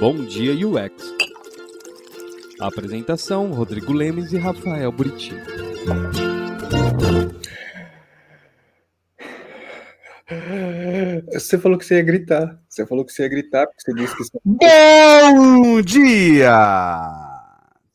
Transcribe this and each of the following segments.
Bom Dia UX. Apresentação: Rodrigo Lemes e Rafael Buriti. Você falou que você ia gritar. Você falou que você ia gritar, porque você disse que você. Bom dia!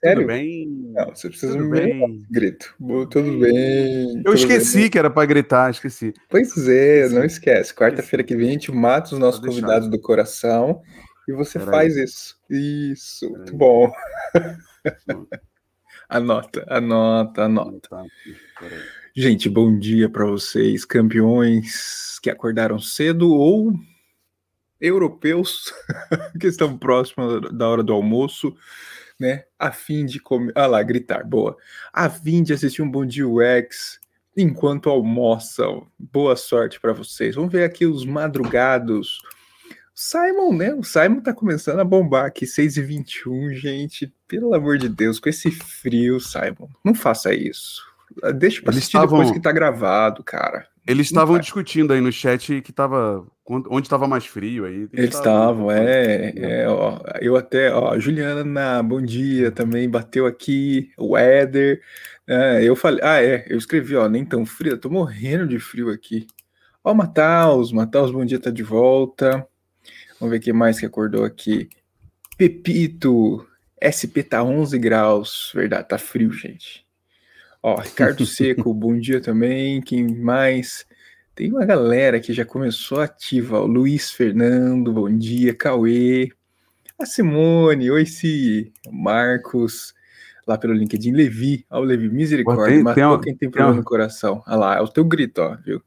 Sério? Tudo bem? Não, você precisa Tudo me bem. grito. Tudo bem. Eu tudo esqueci bem. que era pra gritar, esqueci. Pois é, não esquece. Quarta-feira que vem a gente mata os nossos convidados do coração e você faz isso. Isso, muito bom. anota, anota, anota. Gente, bom dia para vocês, campeões que acordaram cedo ou europeus que estão próximos da hora do almoço, né? A fim de comer. Ah lá, gritar, boa. A fim de assistir um Bom Dia UX enquanto almoçam. Boa sorte para vocês. Vamos ver aqui os madrugados. Simon, né? O Simon tá começando a bombar aqui, 6h21, gente. Pelo amor de Deus, com esse frio, Simon, não faça isso. Deixa pra Eles assistir depois estavam- que tá gravado, cara. Eles estavam discutindo aí no chat que tava. onde estava mais frio aí. Eles estavam, é, é, ó, eu até, ó, Juliana, bom dia, também bateu aqui, o Éder, é, eu falei, ah, é, eu escrevi, ó, nem tão frio, eu tô morrendo de frio aqui. Ó, Mataus, Mataus, bom dia, tá de volta. Vamos ver quem mais que acordou aqui. Pepito, SP tá 11 graus, verdade, tá frio, gente. Ó, Ricardo Seco, bom dia também. Quem mais? Tem uma galera que já começou ativa. ó. Luiz Fernando, bom dia. Cauê. A Simone, oi, Si. Marcos, lá pelo LinkedIn. Levi, ó, o Levi, misericórdia. tem- matou tem quem tem tem problema al- no coração. Olha lá, é o teu grito, ó, viu?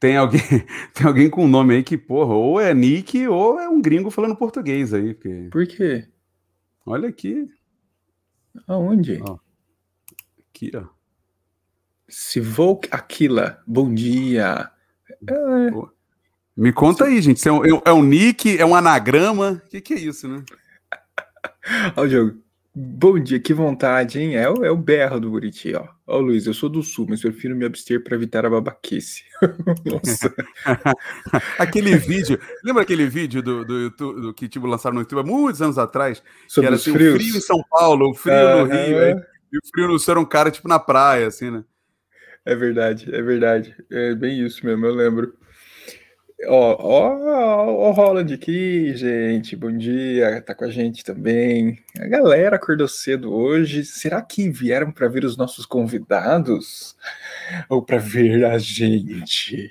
Tem alguém, tem alguém com nome aí que, porra, ou é Nick ou é um gringo falando português aí. Porque, Por quê? olha aqui, Aonde? Ó. aqui, ó. Sivouk Aquila, bom dia. É, Me conta aí, gente. se É um, é um nick, é um anagrama? O que, que é isso, né? Ó, o jogo. Bom dia, que vontade, hein? É o, é o berro do Buriti, ó. Ó, Luiz, eu sou do sul, mas prefiro me abster para evitar a babaquice. Nossa. Aquele vídeo, lembra aquele vídeo do, do YouTube do que tipo, lançaram no YouTube há muitos anos atrás? que Sobre era os assim, o frio em São Paulo, o frio no Aham. Rio, aí, e o frio no Sul era um cara tipo na praia, assim, né? É verdade, é verdade. É bem isso mesmo, eu lembro. Ó, ó, ó, o Roland aqui, gente. Bom dia, tá com a gente também. A galera acordou cedo hoje. Será que vieram para ver os nossos convidados? Ou para ver a gente?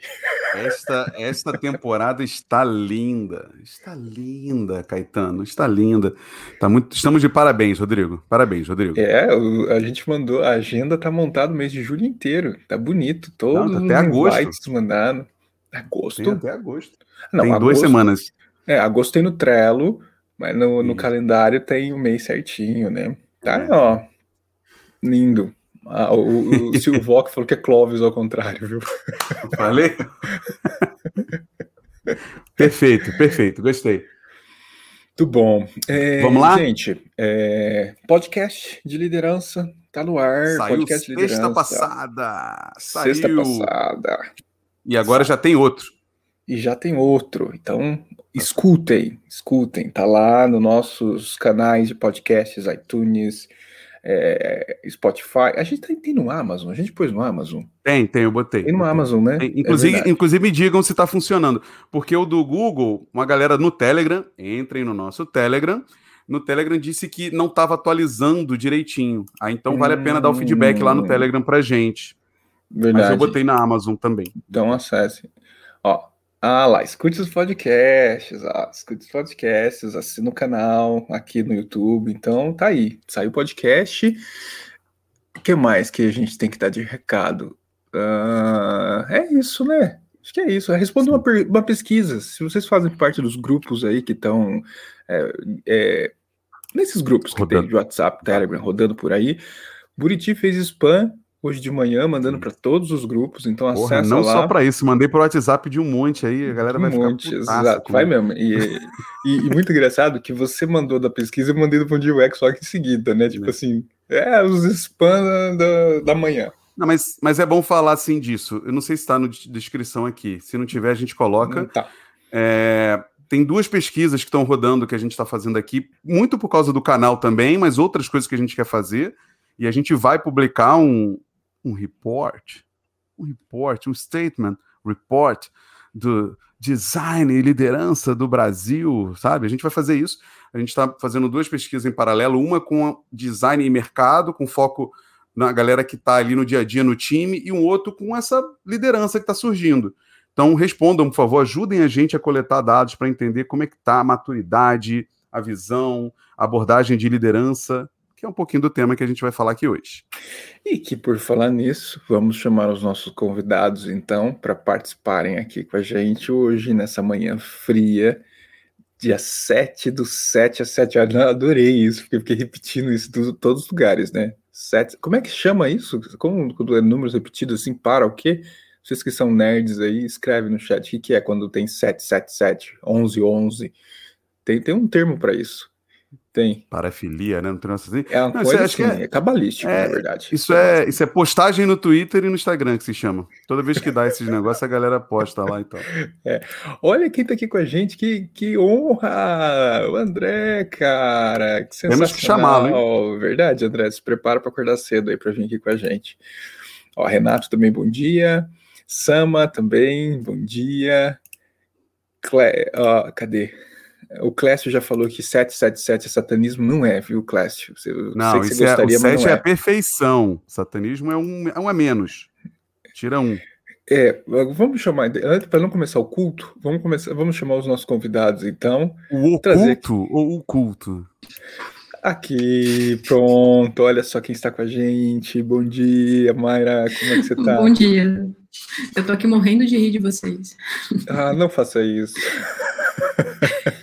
Esta, esta temporada está linda. Está linda, Caetano. Está linda. Tá muito, estamos de parabéns, Rodrigo. Parabéns, Rodrigo. É, o- a gente mandou, a agenda tá montada o mês de julho inteiro. Tá bonito, todos Não, tá até agosto. Agosto? Tem até agosto. Não, tem duas agosto- semanas. É, agosto tem no Trello, mas no, no calendário tem o mês certinho, né? Tá, É. ó. Lindo. Ah, o, o Silvoc falou que é Clóvis ao contrário, viu? Falei? perfeito, perfeito. Gostei. Muito bom. É, Vamos lá? Gente, é, podcast de liderança tá no ar. Saiu podcast de sexta liderança. passada. Saiu. Sexta passada. E agora já tem outro. E já tem outro. Então, escutem, escutem. Tá lá nos nossos canais de podcasts, iTunes, é, Spotify. A gente tem, tem no Amazon, a gente pôs no Amazon. Tem, tem, eu botei. Tem no botei. Amazon, né? Tem. É Inclusive, verdade. inclusive me digam se está funcionando. Porque o do Google, uma galera no Telegram, entrem no nosso Telegram. No Telegram disse que não estava atualizando direitinho. Aí então vale a pena dar o feedback lá no Hum. Telegram pra gente. Verdade. Mas eu botei na Amazon também. Então acesse. Ó, ah lá, escute os podcasts, ó, escute os podcasts, assina o canal aqui no YouTube. Então tá aí, saiu o podcast. O que mais que a gente tem que dar de recado? Ah, é isso, né? Acho que é isso. Responda uma, uma pesquisa. Se vocês fazem parte dos grupos aí que estão é, é, nesses grupos que tem Rodando. de WhatsApp, Telegram, rodando por aí, Buriti fez spam hoje de manhã, mandando para todos os grupos. Então Porra, acessa não lá. só pra isso, mandei pro WhatsApp de um monte aí, a galera vai Um ficar monte, putaça exato, comigo. vai mesmo. E, e- e muito engraçado que você mandou da pesquisa, eu mandei do Bom Dia UX só que em seguida, né? Tipo É. assim, é os spam da, da manhã. Não, mas, mas é bom falar assim disso. Eu não sei se está na descrição aqui. Se não tiver, a gente coloca. Tá. É, tem duas pesquisas que estão rodando que a gente está fazendo aqui, muito por causa do canal também, mas outras coisas que a gente quer fazer. E a gente vai publicar um, um report, um report, um statement, report do design e liderança do Brasil, sabe? A gente vai fazer isso. A gente está fazendo duas pesquisas em paralelo, uma com design e mercado, com foco na galera que está ali no dia a dia no time, e um outro com essa liderança que está surgindo. Então, respondam, por favor, ajudem a gente a coletar dados para entender como é que está a maturidade, a visão, a abordagem de liderança, que é um pouquinho do tema que a gente vai falar aqui hoje. E que, por falar nisso, vamos chamar os nossos convidados, então, para participarem aqui com a gente hoje, nessa manhã fria, dia 7 do 7 às 7 horas. Adorei isso, porque fiquei repetindo isso em todos os lugares, né? Sete, como é que chama isso? Como é números repetidos assim, para o quê? Vocês que são nerds aí, escreve no chat o que, que é quando tem 777, 1111. Tem, tem um termo para isso. Tem. Parafilia, né? Não tem assim. É uma não, coisa assim, é, é cabalístico, é, na verdade. Isso é, isso é postagem no Twitter e no Instagram que se chama. Toda vez que dá esses negócios, a galera posta lá e tal. É. Olha quem tá aqui com a gente, que, que honra! O André, cara! Que sensacional. Temos que chamá-lo, hein? Verdade, André. Se prepara para acordar cedo aí para vir aqui com a gente. Ó, Renato também, bom dia. Sama também, bom dia. Cle... Ó, cadê? O Clécio já falou que 777 é satanismo, não é, viu, Clécio? não, isso é, o 7 é, é a perfeição. Satanismo é um, é um a menos. Tira um. É, vamos chamar, antes para não começar o culto, vamos começar, vamos chamar os nossos convidados então. O oculto ou o culto? Aqui, pronto, olha só quem está com a gente. Bom dia, Mayra, como é que você está? Bom dia. Eu tô aqui morrendo de rir de vocês. Ah, não faça isso.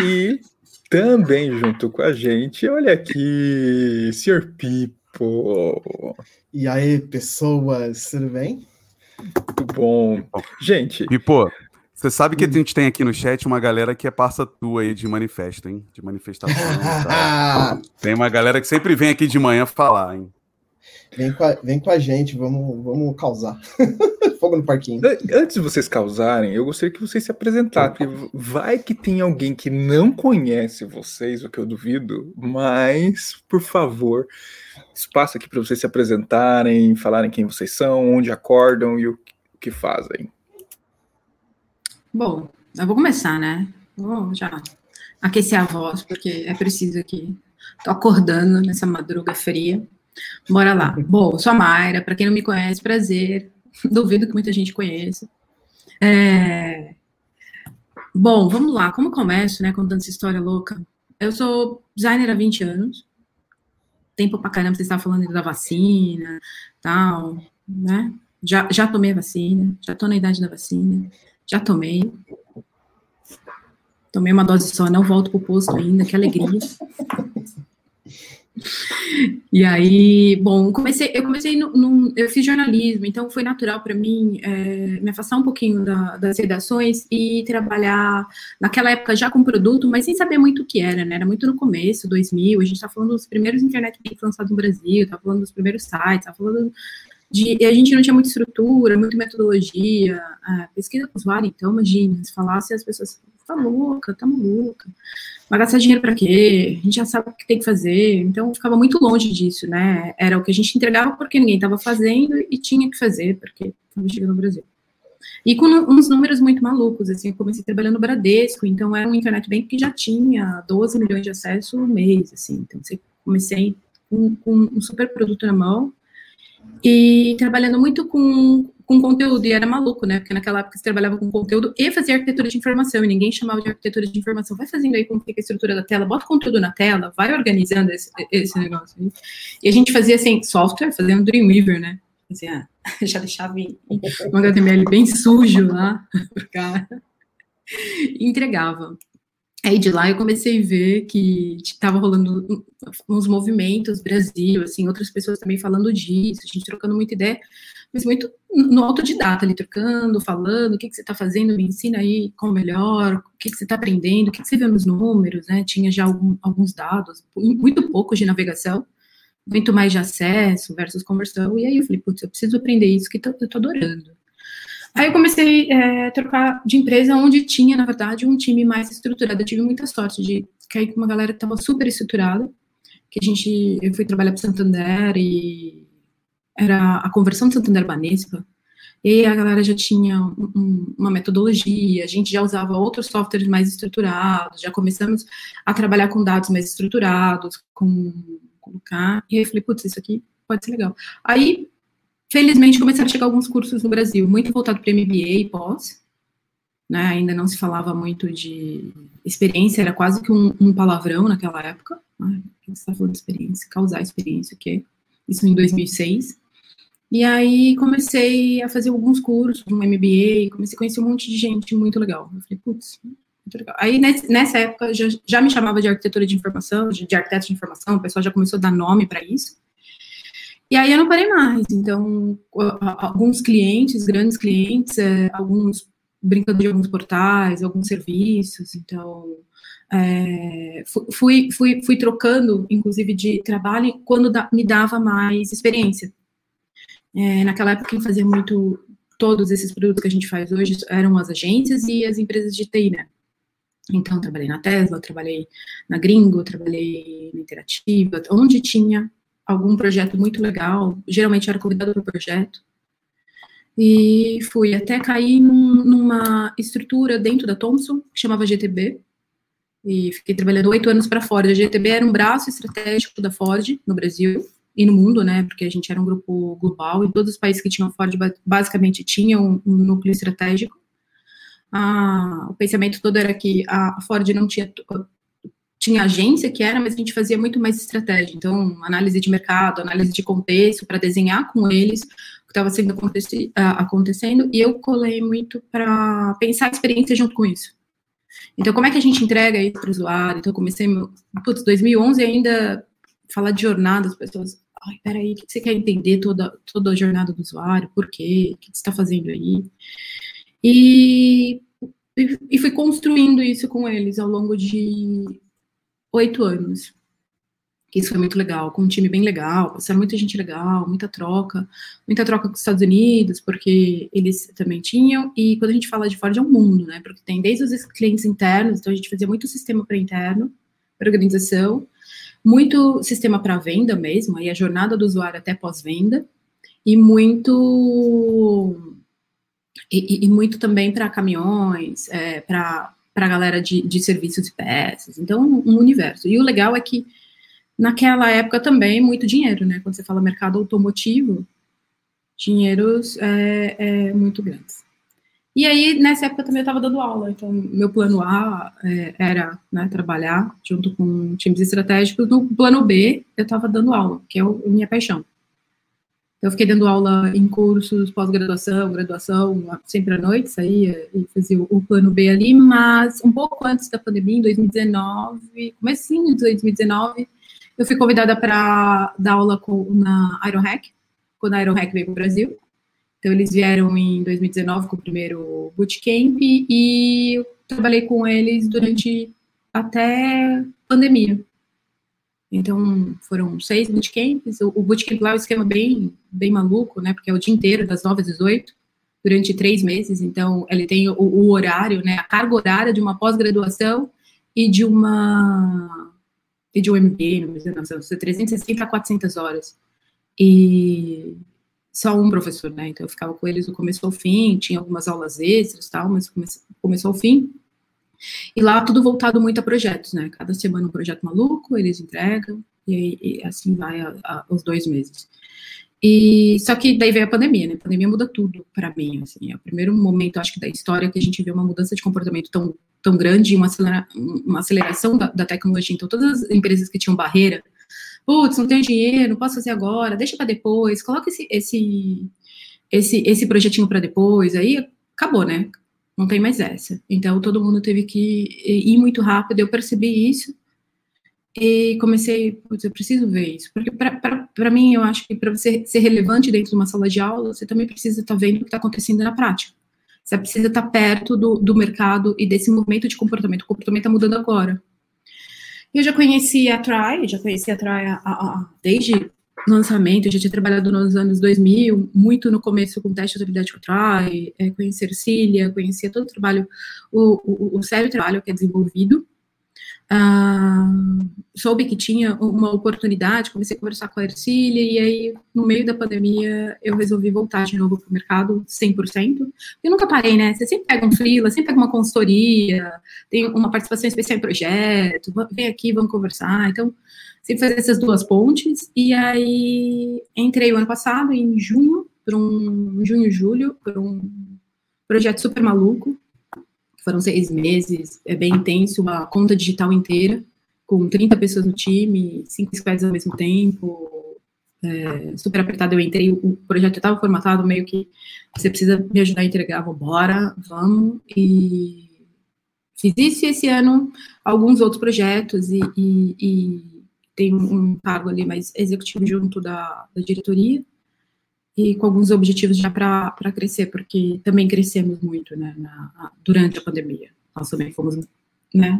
e também junto com a gente, olha aqui, Sr. Pipo. E aí, pessoas, tudo bem? Muito bom. Gente. Pipo, você sabe que a gente tem aqui no chat uma galera que é parça tua aí de manifesto, hein? De manifestação. tem uma galera que sempre vem aqui de manhã falar, hein? Vem com a, vem com a gente, vamos, vamos causar. Fogo no parquinho. Antes de vocês causarem, eu gostaria que vocês se apresentassem. Vai que tem alguém que não conhece vocês, o que eu duvido, mas, por favor, espaço aqui para vocês se apresentarem, falarem quem vocês são, onde acordam e o que fazem. Bom, eu vou começar, né? Vou já aquecer a voz, porque é preciso aqui. Tô acordando nessa madruga fria. Bora lá. Bom, sou a Mayra, para quem não me conhece, prazer. Duvido que muita gente conheça. É... Bom, vamos lá. Como começo, né, contando essa história louca? Eu sou designer há 20 anos. Tempo pra caramba, você estava falando da vacina, tal, né? Já, já tomei a vacina, já tô na idade da vacina, já tomei. Tomei uma dose só, não volto pro posto ainda, que alegria. E aí, bom, comecei, eu comecei no, eu fiz jornalismo, então foi natural para mim é, me afastar um pouquinho da, das redações e trabalhar naquela época já com produto, mas sem saber muito o que era, né? Era muito no começo, 2000, a gente tá falando dos primeiros internet lançados no Brasil, tá falando dos primeiros sites, tá falando de, a gente não tinha muita estrutura, muita metodologia, pesquisa com usuário, então, imagina, se falasse as pessoas, tá louca, tá maluca. Vai gastar dinheiro para quê? A gente já sabe o que tem que fazer. Então, ficava muito longe disso, né? Era o que a gente entregava porque ninguém estava fazendo e tinha que fazer, porque estava chegando no Brasil. E com uns números muito malucos, assim, eu comecei trabalhando no Bradesco, então era um internet bank que já tinha 12 milhões de acessos no mês, assim. Então, comecei com, com um super produto na mão e trabalhando muito com com conteúdo, e era maluco, né? Porque naquela época você trabalhava com conteúdo e fazia arquitetura de informação, e ninguém chamava de arquitetura de informação. Vai fazendo aí como fica a estrutura da tela, bota conteúdo na tela, vai organizando esse, esse negócio. Aí. E a gente fazia assim, software, fazendo Dreamweaver, né? Fazia, já deixava um HTML bem sujo lá pro cara. E entregava. Aí de lá eu comecei a ver que estava rolando uns movimentos, Brasil, assim, outras pessoas também falando disso, a gente trocando muita ideia mas muito no autodidata, ali trocando, falando, o que, que você está fazendo, me ensina aí como melhor, o que, que você está aprendendo, o que, que você vê nos números, né? Tinha já algum, alguns dados, muito pouco de navegação, muito mais de acesso versus conversão, e aí eu falei, putz, eu preciso aprender isso que eu tô adorando. Aí eu comecei é, a trocar de empresa onde tinha, na verdade, um time mais estruturado. Eu tive muita sorte de cair com uma galera que estava super estruturada, que a gente, eu fui trabalhar para Santander e era a conversão de Santander Banespa, e a galera já tinha um, uma metodologia, a gente já usava outros softwares mais estruturados, já começamos a trabalhar com dados mais estruturados, com colocar, e aí eu falei, putz, isso aqui pode ser legal. Aí, felizmente, começaram a chegar alguns cursos no Brasil, muito voltado para MBA e pós, né, ainda não se falava muito de experiência, era quase que um, um palavrão naquela época, né, você está falando de experiência, causar experiência, que isso em 2006, e aí comecei a fazer alguns cursos, um MBA, comecei a conhecer um monte de gente muito legal. Eu falei, putz, muito legal. Aí nessa época já, já me chamava de arquitetura de informação, de, de arquiteto de informação, o pessoal já começou a dar nome para isso. E aí eu não parei mais. Então, alguns clientes, grandes clientes, é, alguns brincando de alguns portais, alguns serviços. Então, é, fui, fui, fui trocando, inclusive, de trabalho quando da, me dava mais experiência. É, naquela época, quem fazia muito todos esses produtos que a gente faz hoje eram as agências e as empresas de TI, né? Então, trabalhei na Tesla, trabalhei na Gringo, trabalhei na Interativa, onde tinha algum projeto muito legal, geralmente era convidado para o projeto, e fui até cair num, numa estrutura dentro da Thomson, que chamava GTB, e fiquei trabalhando oito anos para a Ford. A GTB era um braço estratégico da Ford no Brasil, e no mundo, né, porque a gente era um grupo global, e todos os países que tinham Ford basicamente tinham um, núcleo estratégico. Ah, o pensamento todo era que a Ford não tinha tinha agência que era, mas a gente fazia muito mais estratégia. Então, análise de mercado, análise de contexto, para desenhar com eles o que estava sendo aconteci, acontecendo, e eu colei muito para pensar a experiência junto com isso. Então, como é que a gente entrega isso para o usuário? Então, eu comecei, putz, 2011 ainda falar de jornada, as pessoas, ai, peraí, o que você quer entender toda, toda a jornada do usuário? Por quê? O que você está fazendo aí? E, e fui construindo isso com eles ao longo de oito anos. Isso foi muito legal, com um time bem legal, passaram muita gente legal, muita troca, muita troca com os Estados Unidos, porque eles também tinham, e quando a gente fala de Ford é um mundo, né, porque tem desde os clientes internos, então a gente fazia muito sistema para interno, para organização, muito sistema para venda mesmo, aí a jornada do usuário até pós-venda, e muito e, e, muito também para caminhões, é, para a galera de, de serviços e peças. Então, um universo. E o legal é que naquela época também muito dinheiro, né? Quando você fala mercado automotivo, dinheiros é, é muito grandes. E aí, nessa época, também eu estava dando aula. Então, meu plano A é, era né, trabalhar junto com times estratégicos. No plano B, eu estava dando aula, que é a minha paixão. Eu fiquei dando aula em cursos, pós-graduação, graduação, sempre à noite, saía e fazia o plano B ali, mas um pouco antes da pandemia, em 2019, comecinho de 2019, eu fui convidada para dar aula com, na Ironhack, quando a Ironhack veio para o Brasil. Então, eles vieram em 2019 com o primeiro bootcamp e eu trabalhei com eles durante até pandemia. Então, foram seis bootcamps. O, bootcamp lá é um esquema bem, bem maluco, né? Porque é o dia inteiro, das 9 às 18, durante três meses. Então, ele tem o, o horário, né? A carga horária de uma pós-graduação e de uma... e de um MBA, não sei, não sei, 360 a 400 horas. E só um professor, né? Então eu ficava com eles do começo ao fim, tinha algumas aulas extras tal, mas começou, começou ao fim. E lá tudo voltado muito a projetos, né? Cada semana um projeto maluco, eles entregam, e, e assim vai a, a, os dois meses. E só que daí veio a pandemia, né? A pandemia muda tudo para mim, assim. É o primeiro momento, acho que, da história que a gente vê uma mudança de comportamento tão, tão grande, uma, acelera, uma aceleração da, da tecnologia. Então, todas as empresas que tinham barreira putz, não tenho dinheiro, não posso fazer agora, deixa para depois, coloca esse, esse, esse, esse projetinho para depois, aí acabou, né? Não tem mais essa. Então todo mundo teve que ir muito rápido, eu percebi isso e comecei, putz, eu preciso ver isso, porque para mim eu acho que para você ser relevante dentro de uma sala de aula, você também precisa estar tá vendo o que está acontecendo na prática. Você precisa estar tá perto do, do mercado e desse movimento de comportamento. O comportamento está mudando agora. Eu já conheci a Try, já conheci a Try a, a, a, desde lançamento, eu já tinha trabalhado nos anos 2000, muito no começo com teste de habilidade cultural, é, conhecer Cília, conhecia todo o trabalho, o, o, o sério trabalho que é desenvolvido, ah, soube que tinha uma oportunidade, comecei a conversar com a Ercília, e aí, no meio da pandemia, eu resolvi voltar de novo para o mercado, 100%. Eu nunca parei, né? Você sempre pega um freela, sempre pega uma consultoria, tem uma participação especial em projeto, vem aqui, vamos conversar. Então, sempre fazer essas duas pontes. E aí, entrei o ano passado, em junho, para um junho, julho, para um projeto super maluco, foram seis meses, é bem intenso, uma conta digital inteira, com 30 pessoas no time, cinco squads ao mesmo tempo, é, super apertado. Eu entrei, o projeto estava formatado, meio que você precisa me ajudar a entregar, bora, vamos. E fiz isso esse ano alguns outros projetos e, e tem um cargo ali mais executivo junto da, da diretoria e com alguns objetivos já para crescer, porque também crescemos muito né, na, durante a pandemia. Nós também fomos, né?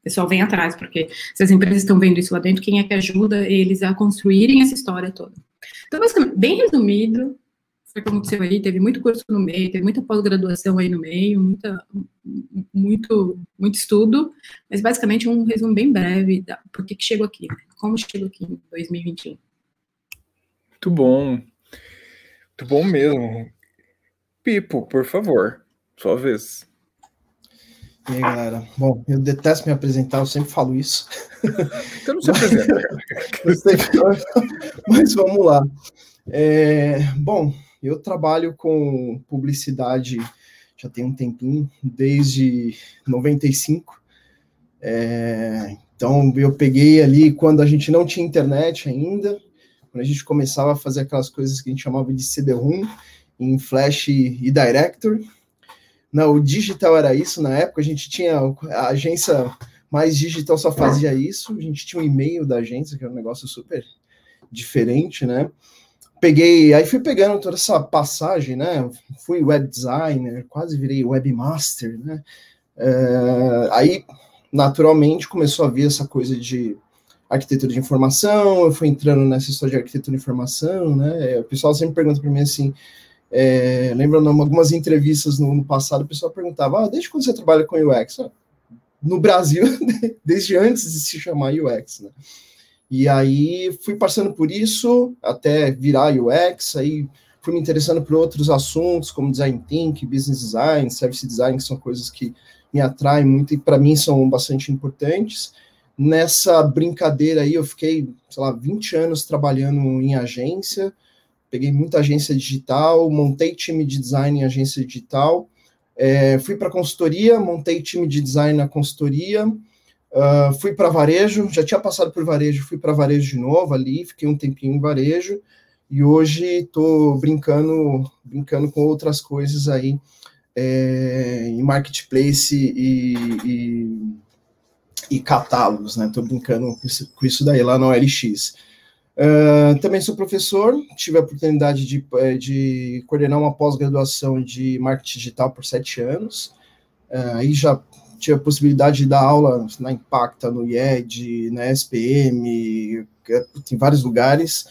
O pessoal vem atrás, porque se as empresas estão vendo isso lá dentro, quem é que ajuda eles a construírem essa história toda? Então, bem resumido, que aconteceu aí, teve muito curso no meio, teve muita pós-graduação aí no meio, muita, muito, muito estudo, mas basicamente um resumo bem breve da por que, que chegou aqui, né? como chegou aqui em 2021. Muito bom. Muito bom mesmo. Pipo, por favor, sua vez. E aí, galera? Bom, eu detesto me apresentar, eu sempre falo isso. Então não se apresenta, Mas vamos lá. É, bom, eu trabalho com publicidade já tem um tempinho, desde 95. É, então, eu peguei ali quando a gente não tinha internet ainda, quando a gente começava a fazer aquelas coisas que a gente chamava de CD-ROM em Flash e Director. Não, o digital era isso na época, a gente tinha a agência mais digital só fazia isso, a gente tinha um e-mail da agência, que era um negócio super diferente, né? Peguei, aí fui pegando toda essa passagem, né? Fui web designer, quase virei webmaster, né? É, aí, naturalmente, começou a vir essa coisa de arquitetura de informação, eu fui entrando nessa história de arquitetura de informação, né? O pessoal sempre pergunta para mim assim, é, lembrando algumas entrevistas no, no, passado, o pessoal perguntava, ah, desde quando você trabalha com UX? Ah, no Brasil, desde antes de se chamar UX, né? E aí fui passando por isso até virar UX, aí fui me interessando por outros assuntos, como design thinking, business design, service design, que são coisas que me atraem muito e para mim são bastante importantes. Nessa brincadeira aí, eu fiquei, sei lá, 20 anos trabalhando em agência, peguei muita agência digital, montei time de design em agência digital, é, fui para consultoria, montei time de design na consultoria, uh, fui para varejo, já tinha passado por varejo, fui para varejo de novo ali, fiquei um tempinho em varejo, e hoje estou brincando, brincando com outras coisas aí é, em marketplace e, e e catálogos, né? Estou brincando com isso, com isso, daí lá no OLX. Uh, também sou professor, tive a oportunidade de, eh, de coordenar uma pós-graduação de marketing digital por sete anos. Uh, aí já tive a possibilidade de dar aula na Impacta, no IED, na SPM, em vários lugares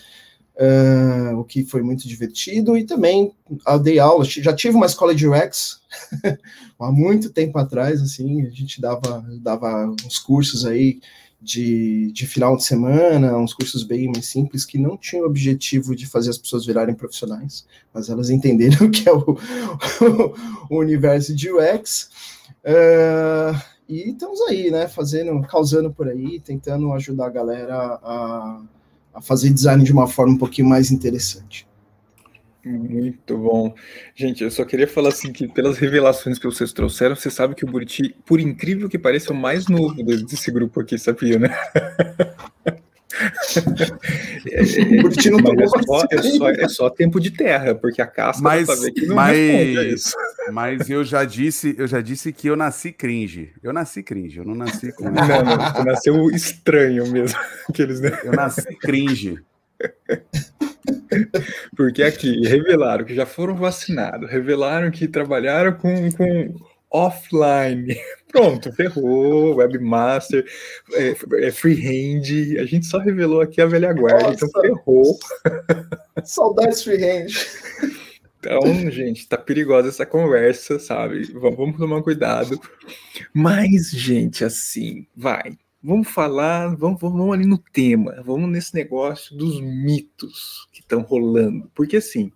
uh, o que foi muito divertido, e também eu dei aula, já tive uma escola de UX há muito tempo atrás, assim, a gente dava, dava uns cursos aí de, de final de semana, uns cursos bem mais simples, que não tinham o objetivo de fazer as pessoas virarem profissionais, mas elas entenderam que é o, o universo de UX. Uh, e estamos aí, né, fazendo, causando por aí, tentando ajudar a galera a, a fazer design de uma forma um pouquinho mais interessante. Muito bom. Gente, eu só queria falar assim que pelas revelações que vocês trouxeram, você sabe que o Buriti, por incrível que pareça, é o mais novo desse grupo aqui, sabia, né? é, é, não é, só, é, só, é só tempo de terra, porque a casca mas, não mas, isso. Mas eu já disse, eu já disse que eu nasci cringe. Eu nasci cringe, eu não nasci com. Não, não, você nasceu estranho mesmo. Aqueles, né? Eu nasci cringe. Porque aqui revelaram que já foram vacinados, revelaram que trabalharam com, com offline. Pronto, ferrou, webmaster, é, é freehand, a gente só revelou aqui a velha guarda, então Nossa. ferrou. Saudades freehand. Então, gente, tá perigosa essa conversa, sabe? Vamos, tomar cuidado. Mas, gente, assim, vai. Vamos falar, vamos, vamos ali no tema, vamos nesse negócio dos mitos que estão rolando. Porque, assim,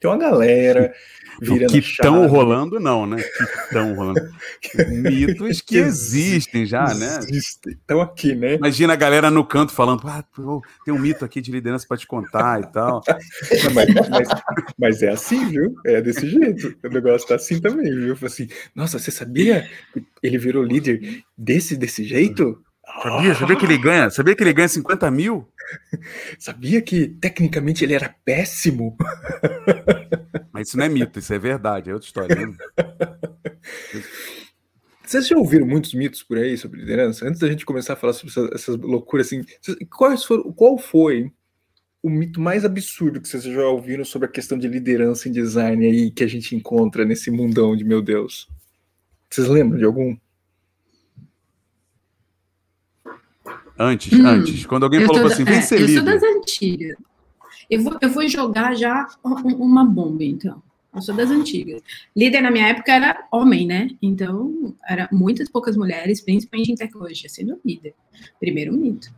tem uma galera virando que estão rolando, não, né? Que estão rolando. Mitos que existem já, né? Existem. Estão aqui, né? Imagina a galera no canto falando, ah, pô, tem um mito aqui de liderança para te contar e tal. Mas, mas- mas é assim, viu? É desse jeito. O negócio tá assim também, viu? Assim, Nossa, você sabia que ele virou líder desse, desse jeito? Sabia? Sabia que ele ganha? Sabia que ele ganha 50 mil? Sabia que tecnicamente ele era péssimo? Mas isso não é mito, isso é verdade, é outra história. Né? Vocês já ouviram muitos mitos por aí sobre liderança? Antes da gente começar a falar sobre essas, essas loucuras assim, quais foram, qual foi o mito mais absurdo que vocês já ouviram sobre a questão de liderança em design aí que a gente encontra nesse mundão de meu Deus? Vocês lembram de algum? Antes, Hum, antes. Quando alguém Eu, falou tô assim, da- vem é, ser eu sou líder. das antigas. Eu vou, eu vou jogar já um- uma bomba, então. Eu sou das antigas. Líder na minha época era homem, né? Então, era muitas poucas mulheres, principalmente em tecnologia, sendo líder. Primeiro mito.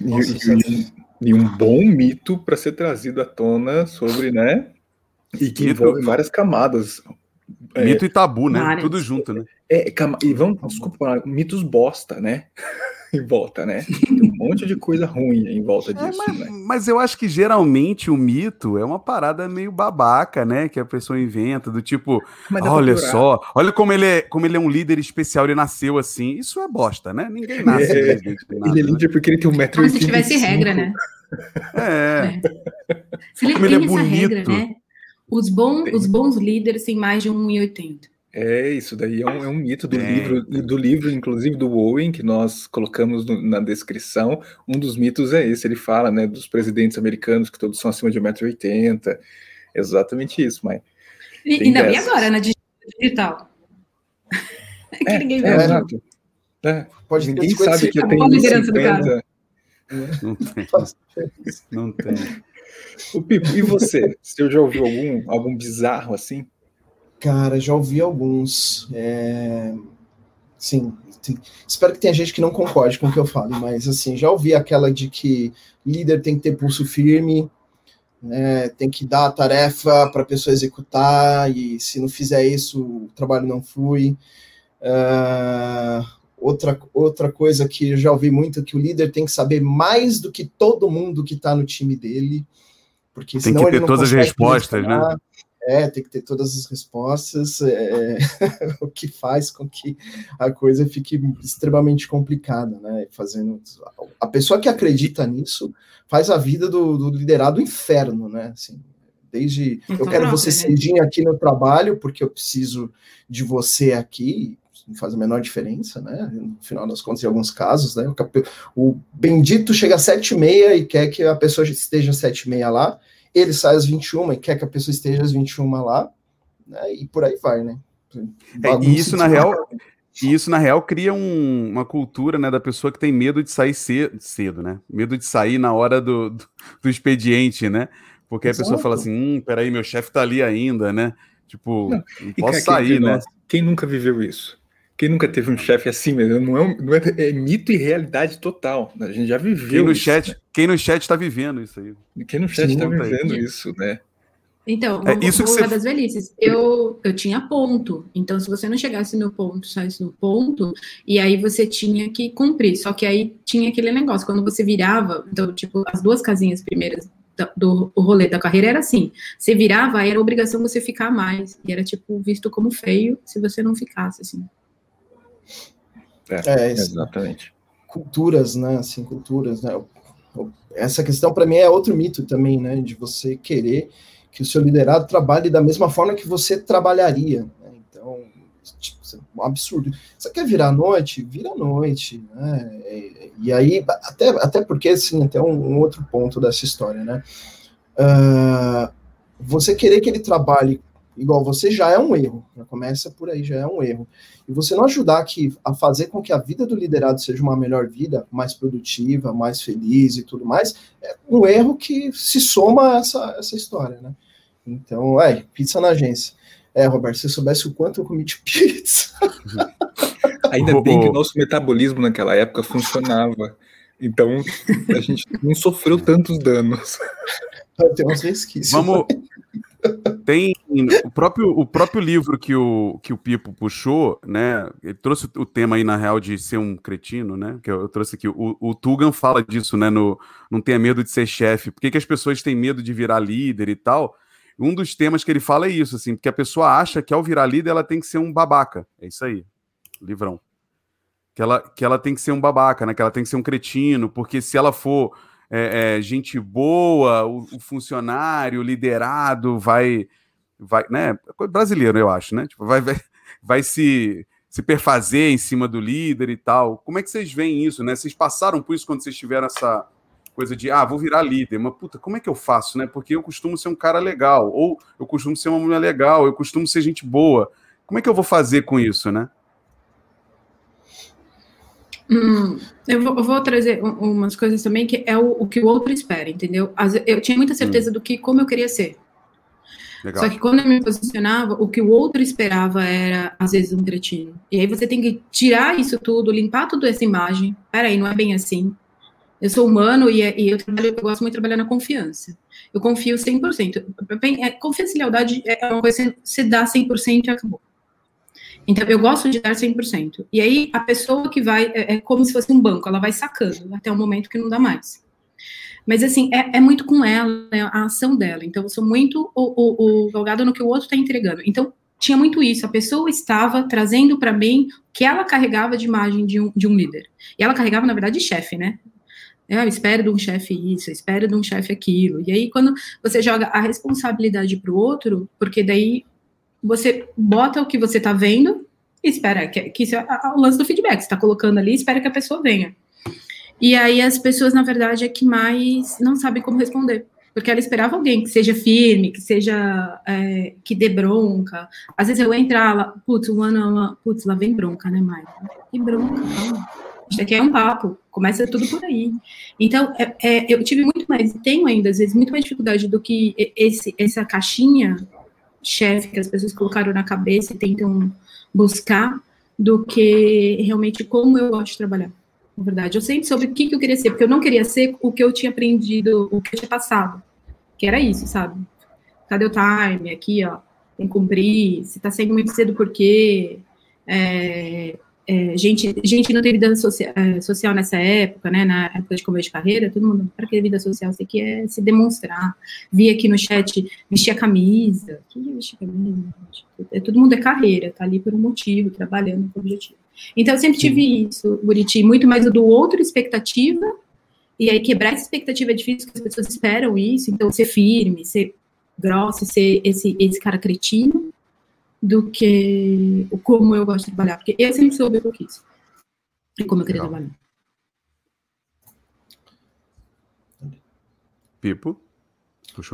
E- Nossa, e, é- e um bom mito para ser trazido à tona sobre, né? E que Mito- envolve várias camadas. É, Mito e tabu, né? Várias. Tudo junto, né? É, cama- e vamos, desculpa, mitos bosta, né? em volta, né? Tem um monte de coisa ruim em volta É, disso, mas, né? mas eu acho que geralmente o mito é uma parada meio babaca, né? Que a pessoa inventa, do tipo, pra olha só, olha como ele, é, como ele é um líder especial, ele nasceu assim. Isso é bosta, né? Ninguém nasce É, nada, Ele é né? líder porque ele tem um metro Como se tivesse regra, né? É, Se ele Como ele tem é essa regra, bonito. né? Os, bom, os bons líderes têm mais de 1,80. É, isso daí é um, é um mito do Tem, livro, do livro, inclusive do Owen, que nós colocamos no- na descrição. Um dos mitos é esse, ele fala, né, dos presidentes americanos que todos são acima de 1,80m. Exatamente isso, mãe. E, e dessas. agora, na digital? É que ninguém É, viu. exato. É, Pode ter ninguém sabe que eu tenho a liderança do cara. 1,50. não tem. Não tem. O Pipo, e você? Você já ouviu algum, algum bizarro assim? Cara, já ouvi alguns. é, Sim, espero que tenha gente que não concorde com o que eu falo, mas assim, já ouvi aquela de que líder tem que ter pulso firme, né, tem que dar a tarefa para a pessoa executar, e se não fizer isso, o trabalho não flui. Ah, outra, outra coisa que eu já ouvi muito é que o líder tem que saber mais do que todo mundo que está no time dele, porque Tem que ter todas as respostas, né? É, tem que ter todas as respostas, é, o que faz com que a coisa fique extremamente complicada, né? Fazendo a pessoa que acredita nisso faz a vida do, do liderado inferno, né? Assim, desde Então, eu quero você né? cedinho aqui no trabalho porque eu preciso de você aqui, não faz a menor diferença, né? No final das contas, em alguns casos, né? O, cap- o bendito chega às sete e meia e quer que a pessoa esteja às sete e meia lá, ele sai às 21 e quer que a pessoa esteja às 21 lá, né? E por aí vai, né? É, e isso, na real, E isso, na real, cria um- uma cultura né, da pessoa que tem medo de sair cedo, cedo né? Medo de sair na hora do, do, do expediente, né? Porque a pessoa Exato. fala assim: hum, peraí, meu chefe tá ali ainda, né? Tipo, Não, não, posso cara, quem- sair, né? nossa, Quem nunca viveu isso? Quem nunca teve um chefe assim mesmo? Não é, um- não é, é mito e realidade total. A gente já viveu Quem no, isso, chat, quem no chat tá vivendo isso aí. né? Quem no chat está conta aí. vivendo isso, né? Então, É, isso que você- das velhices. Eu, eu tinha ponto. Então, se você não chegasse no ponto, saísse no ponto, e aí você tinha que cumprir. Só que aí tinha aquele negócio, quando você virava, então, tipo, as duas casinhas primeiras do o rolê da carreira era assim: você virava, aí era obrigação você ficar mais. E era, tipo, visto como feio se você não ficasse, assim. É, isso. Exatamente. culturas, né? Assim, culturas, né? Essa questão para mim é outro mito também, né? De você querer que o seu liderado trabalhe da mesma forma que você trabalharia. Né? Então, tipo, é um absurdo. Você quer virar à noite? Vira à noite, né? E, e aí, até, até porque, assim, até um, um outro ponto dessa história, né? Ah, você querer que ele trabalhe igual você já é um erro, já começa por aí, já é um erro. E você não ajudar que, a fazer com que a vida do liderado seja uma melhor vida, mais produtiva, mais feliz e tudo mais, é um erro que se soma a essa, essa história, né? Então, é, pizza na agência. É, Roberto, se você soubesse o quanto eu comi de pizza. Ainda bem que o nosso metabolismo naquela época funcionava. Então, a gente não sofreu tantos danos. Tem uns resquícios. Vamos. Tem o próprio, o próprio livro que o, que o Pipo puxou, né? Ele trouxe o tema aí, na real, de ser um cretino, né? Que eu, eu trouxe aqui. O, o Tugan fala disso, né? No Não tenha medo de ser chefe. Por que, que as pessoas têm medo de virar líder e tal? Um dos temas que ele fala é isso, assim, porque a pessoa acha que ao virar líder ela tem que ser um babaca. É isso aí, livrão. Que ela, que ela tem que ser um babaca, né? Que ela tem que ser um cretino, porque se ela for é, é, gente boa, o, o, funcionário, liderado, vai, vai, né? Brasileiro, eu acho, né? Tipo, vai, vai, vai se, se perfazer em cima do líder e tal. Como é que vocês veem isso, né? Vocês passaram por isso quando vocês tiveram essa coisa de, ah, vou virar líder, mas puta, como é que eu faço, né? Porque eu costumo ser um cara legal, ou eu costumo ser uma mulher legal, eu costumo ser gente boa. Como é que eu vou fazer com isso, né? Hum, eu, vou, eu, vou, trazer umas coisas também que é o, o, que o outro espera, entendeu? Eu tinha muita certeza hum. do que como eu queria ser. Legal. Só que quando eu me posicionava, o que o outro esperava era, às vezes, um cretino. E aí você tem que tirar isso tudo, limpar toda essa imagem. Peraí, não é bem assim. Eu sou humano e, e eu, trabalho, eu, gosto muito de trabalhar na confiança. Eu confio 100%. É, confiança e lealdade é uma coisa que você dá 100% e acabou. Então, eu gosto de dar 100%. E aí, a pessoa que vai, é, é, como se fosse um banco, ela vai sacando até o momento que não dá mais. Mas, assim, é, é muito com ela, é a ação dela. Então, eu sou muito o, o, o no que o outro está entregando. Então, tinha muito isso. A pessoa estava trazendo para mim o que ela carregava de imagem de um, de um líder. E ela carregava, na verdade, de chefe, né? Eu espero de um chefe isso, eu espero de um chefe aquilo. E aí, quando você joga a responsabilidade para o outro, porque daí você bota o que você está vendo e espera que, que isso é o lance do feedback. Você está colocando ali, espera que a pessoa venha. E aí as pessoas, na verdade, é que mais não sabem como responder. Porque ela esperava alguém que seja firme, que seja é, que dê bronca. Às vezes eu entrar lá, putz, um ano, putz, lá vem bronca, né, Maia? Que bronca. Isso aqui é um papo, começa tudo por aí. Então, é, é, eu tive muito mais, tenho ainda, às vezes, muito mais dificuldade do que esse, essa caixinha chefe que as pessoas colocaram na cabeça e tentam buscar, do que realmente como eu gosto de trabalhar. Na verdade, eu sempre soube o que, que eu queria ser, porque eu não queria ser o que eu tinha aprendido, o que eu tinha passado, que era isso, sabe? Cadê o time? Aqui, ó, tem que cumprir, se tá saindo muito cedo, por quê? É, é, gente, gente não tem vida social, é, social nessa época, né, na época de começo de carreira, todo mundo, para que vida social, você quer se demonstrar. Vi aqui no chat, vestir a camisa, que vestir camisa? É, todo mundo é carreira, tá ali por um motivo, trabalhando com objetivo. Então, eu sempre tive Sim. isso, Buriti, muito mais do outro expectativa, e aí quebrar essa expectativa é difícil, porque as pessoas esperam isso, então ser firme, ser grossa, ser esse, esse cara cretino, do que o como eu gosto de trabalhar, porque eu sempre soube o que eu quis e como eu queria Legal. trabalhar. Pipo?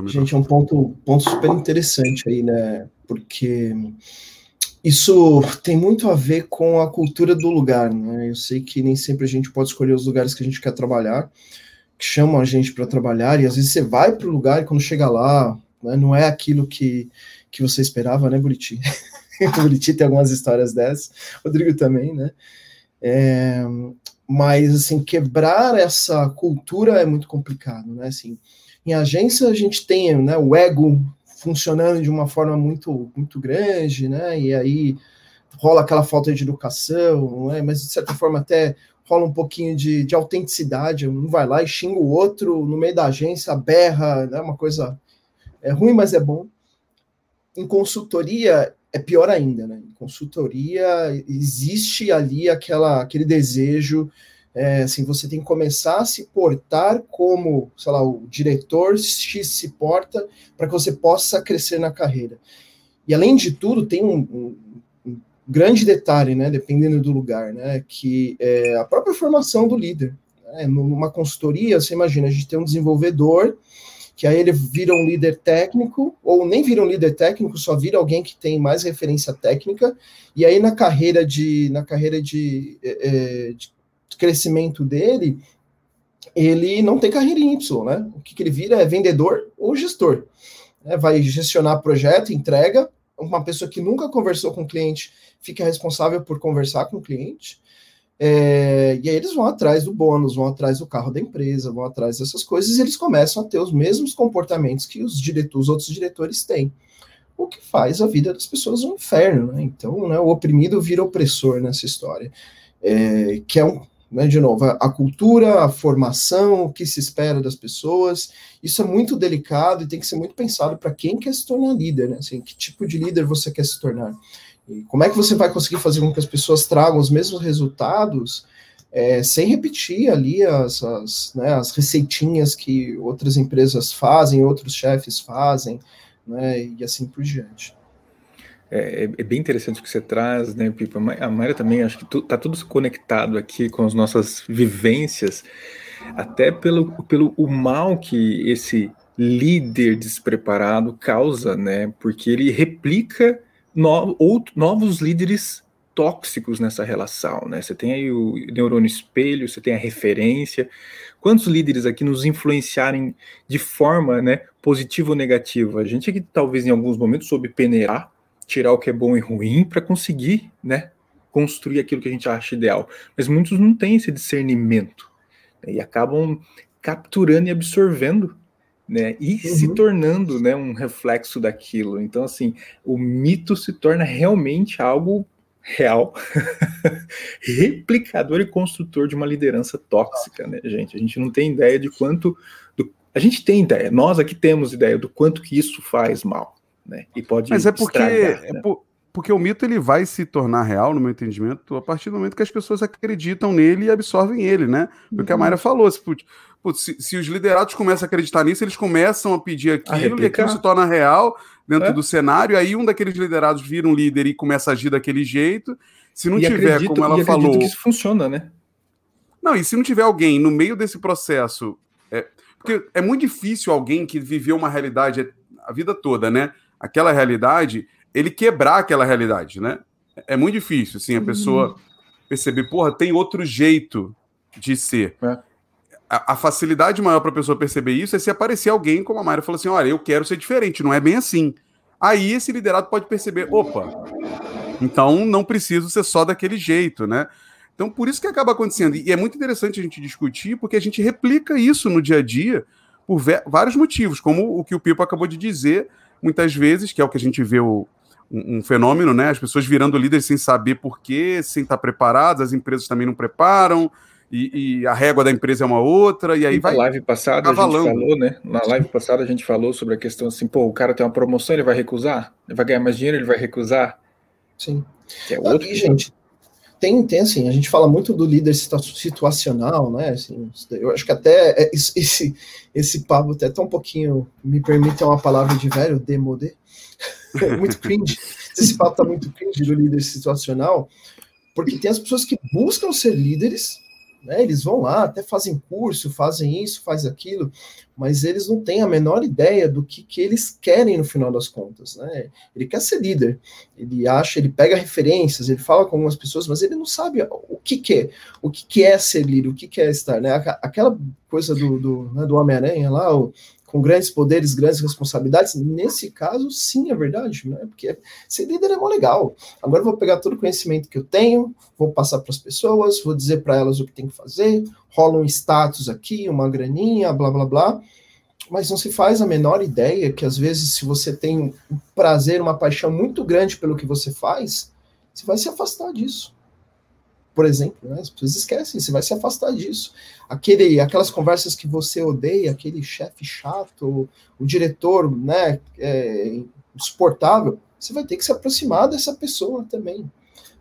Gente, é um ponto, ponto super interessante aí, né? Porque isso tem muito a ver com a cultura do lugar, né? Eu sei que nem sempre a gente pode escolher os lugares que a gente quer trabalhar, que chamam a gente para trabalhar, e às vezes você vai para o lugar e quando chega lá, né, não é aquilo que, que você esperava, né, Buriti? Buriti tem algumas histórias dessas, Rodrigo também, né? É, mas, assim, quebrar essa cultura é muito complicado, né? Assim, em agência a gente tem né, o ego funcionando de uma forma muito, muito grande, né? E aí rola aquela falta de educação, né? mas de certa forma até rola um pouquinho de, de autenticidade, um vai lá e xinga o outro no meio da agência, berra, é né? uma coisa é ruim, mas é bom em consultoria é pior ainda, né? Em consultoria existe ali aquela, aquele desejo, é, assim, você tem que começar a se portar como, sei lá, o diretor X se porta para que você possa crescer na carreira. E além de tudo, tem um, um, grande detalhe, né? Dependendo do lugar, né? Que é a própria formação do líder. Né? Numa consultoria, você imagina, a gente tem um desenvolvedor que aí ele vira um líder técnico, ou nem vira um líder técnico, só vira alguém que tem mais referência técnica, e aí na carreira de, na carreira de, é, de crescimento dele, ele não tem carreira em Y, né? O que, que ele vira é vendedor ou gestor. Né? Vai gestionar projeto, entrega, uma pessoa que nunca conversou com o cliente fica responsável por conversar com o cliente, é, e aí eles vão atrás do bônus, vão atrás do carro da empresa, vão atrás dessas coisas, e eles começam a ter os mesmos comportamentos que os, diretores, os outros diretores têm. O que faz a vida das pessoas um inferno, né? Então, né, o oprimido vira opressor nessa história. É, que é um, né, de novo, a, a, cultura, a formação, o que se espera das pessoas, isso é muito delicado e tem que ser muito pensado para quem quer se tornar líder, né? Assim, que tipo de líder você quer se tornar? E como é que você vai conseguir fazer com que as pessoas tragam os mesmos resultados é, sem repetir ali as, as, né, as receitinhas que outras empresas fazem, outros chefes fazem, né, e assim por diante. É, é, é, bem interessante o que você traz, né, Pipa? A Mayra também, acho que tu, tá tudo conectado aqui com as nossas vivências, até pelo, pelo o mal que esse líder despreparado causa, né? Porque ele replica no, novos líderes tóxicos nessa relação, né? Você tem aí o neurônio espelho, você tem a referência. Quantos líderes aqui nos influenciarem de forma, né, positiva ou negativa? A gente aqui talvez em alguns momentos soube peneirar, tirar o que é bom e ruim para conseguir, né, construir aquilo que a gente acha ideal. Mas muitos não têm esse discernimento né, e acabam capturando e absorvendo né, e uhum. se tornando né, um reflexo daquilo. Então, assim, o mito se torna realmente algo real, replicador e construtor de uma liderança tóxica, né, gente? A gente não tem ideia de quanto. Do, a gente tem ideia, nós aqui temos ideia do quanto que isso faz mal, né? E pode. Mas é porque. Estragar, é né? por, porque o mito ele vai se tornar real, no meu entendimento, a partir do momento que as pessoas acreditam nele e absorvem ele, né? Porque uhum. a Mayra falou, se, se, se, os liderados começam a acreditar nisso, eles começam a pedir aquilo a e aquilo se torna real dentro é. do cenário, aí um daqueles liderados vira um líder e começa a agir daquele jeito. Se não e tiver, acredito, como ela falou. que isso funciona, né? Não, e se não tiver alguém no meio desse processo. É, porque é muito difícil alguém que viveu uma realidade a vida toda, né? Aquela realidade ele quebrar aquela realidade, né? É muito difícil, assim, a uhum. pessoa perceber, porra, tem outro jeito de ser. É. A, a, facilidade maior para a pessoa perceber isso é se aparecer alguém, como a Mayra falou assim: olha, eu quero ser diferente, não é bem assim. Aí esse liderado pode perceber, opa, então não preciso ser só daquele jeito, né? Então, por isso que acaba acontecendo. E é muito interessante a gente discutir, porque a gente replica isso no dia a dia por vários motivos, como o que o Pipo acabou de dizer, muitas vezes, que é o que a gente vê o, um, um, fenômeno, né? As pessoas virando líderes sem saber por quê, sem estar preparadas, as empresas também não preparam, e, e a régua da empresa é uma outra, e aí vai. Na live passada a gente falou, né? Na live passada a gente falou sobre a questão assim, pô, o cara tem uma promoção, ele vai recusar? Ele vai ganhar mais dinheiro, ele vai recusar? Sim. Que é outro. E, gente, tem, tem assim, a gente fala muito do líder situacional, né? Assim, eu acho que até esse, esse papo até tá um pouquinho, me permite uma palavra de velho, demodé muito cringe. Esse papo tá muito cringe do líder situacional, porque tem as pessoas que buscam ser líderes, né? Eles vão lá, até fazem curso, fazem isso, faz aquilo, mas eles não têm a menor ideia do que, que eles querem no final das contas, né? Ele quer ser líder, ele acha, ele pega referências, ele fala com algumas pessoas, mas ele não sabe o que, que é, o que, que é ser líder, o que, que é estar, né? Aquela coisa do, do, né, do Homem-Aranha lá, o, com grandes poderes, grandes responsabilidades, nesse caso, sim, é verdade, né? Porque ser líder é mó legal. Agora eu vou pegar todo o conhecimento que eu tenho, vou passar para as pessoas, vou dizer para elas o que tem que fazer, rola um status aqui, uma graninha, blá blá blá. Mas não se faz a menor ideia que às vezes, se você tem um prazer, uma paixão muito grande pelo que você faz, você vai se afastar disso por exemplo, né? as pessoas esquecem, você vai se afastar disso. Aquele, aquelas conversas que você odeia, aquele chefe chato, o diretor, né, é, insuportável, você vai ter que se aproximar dessa pessoa também.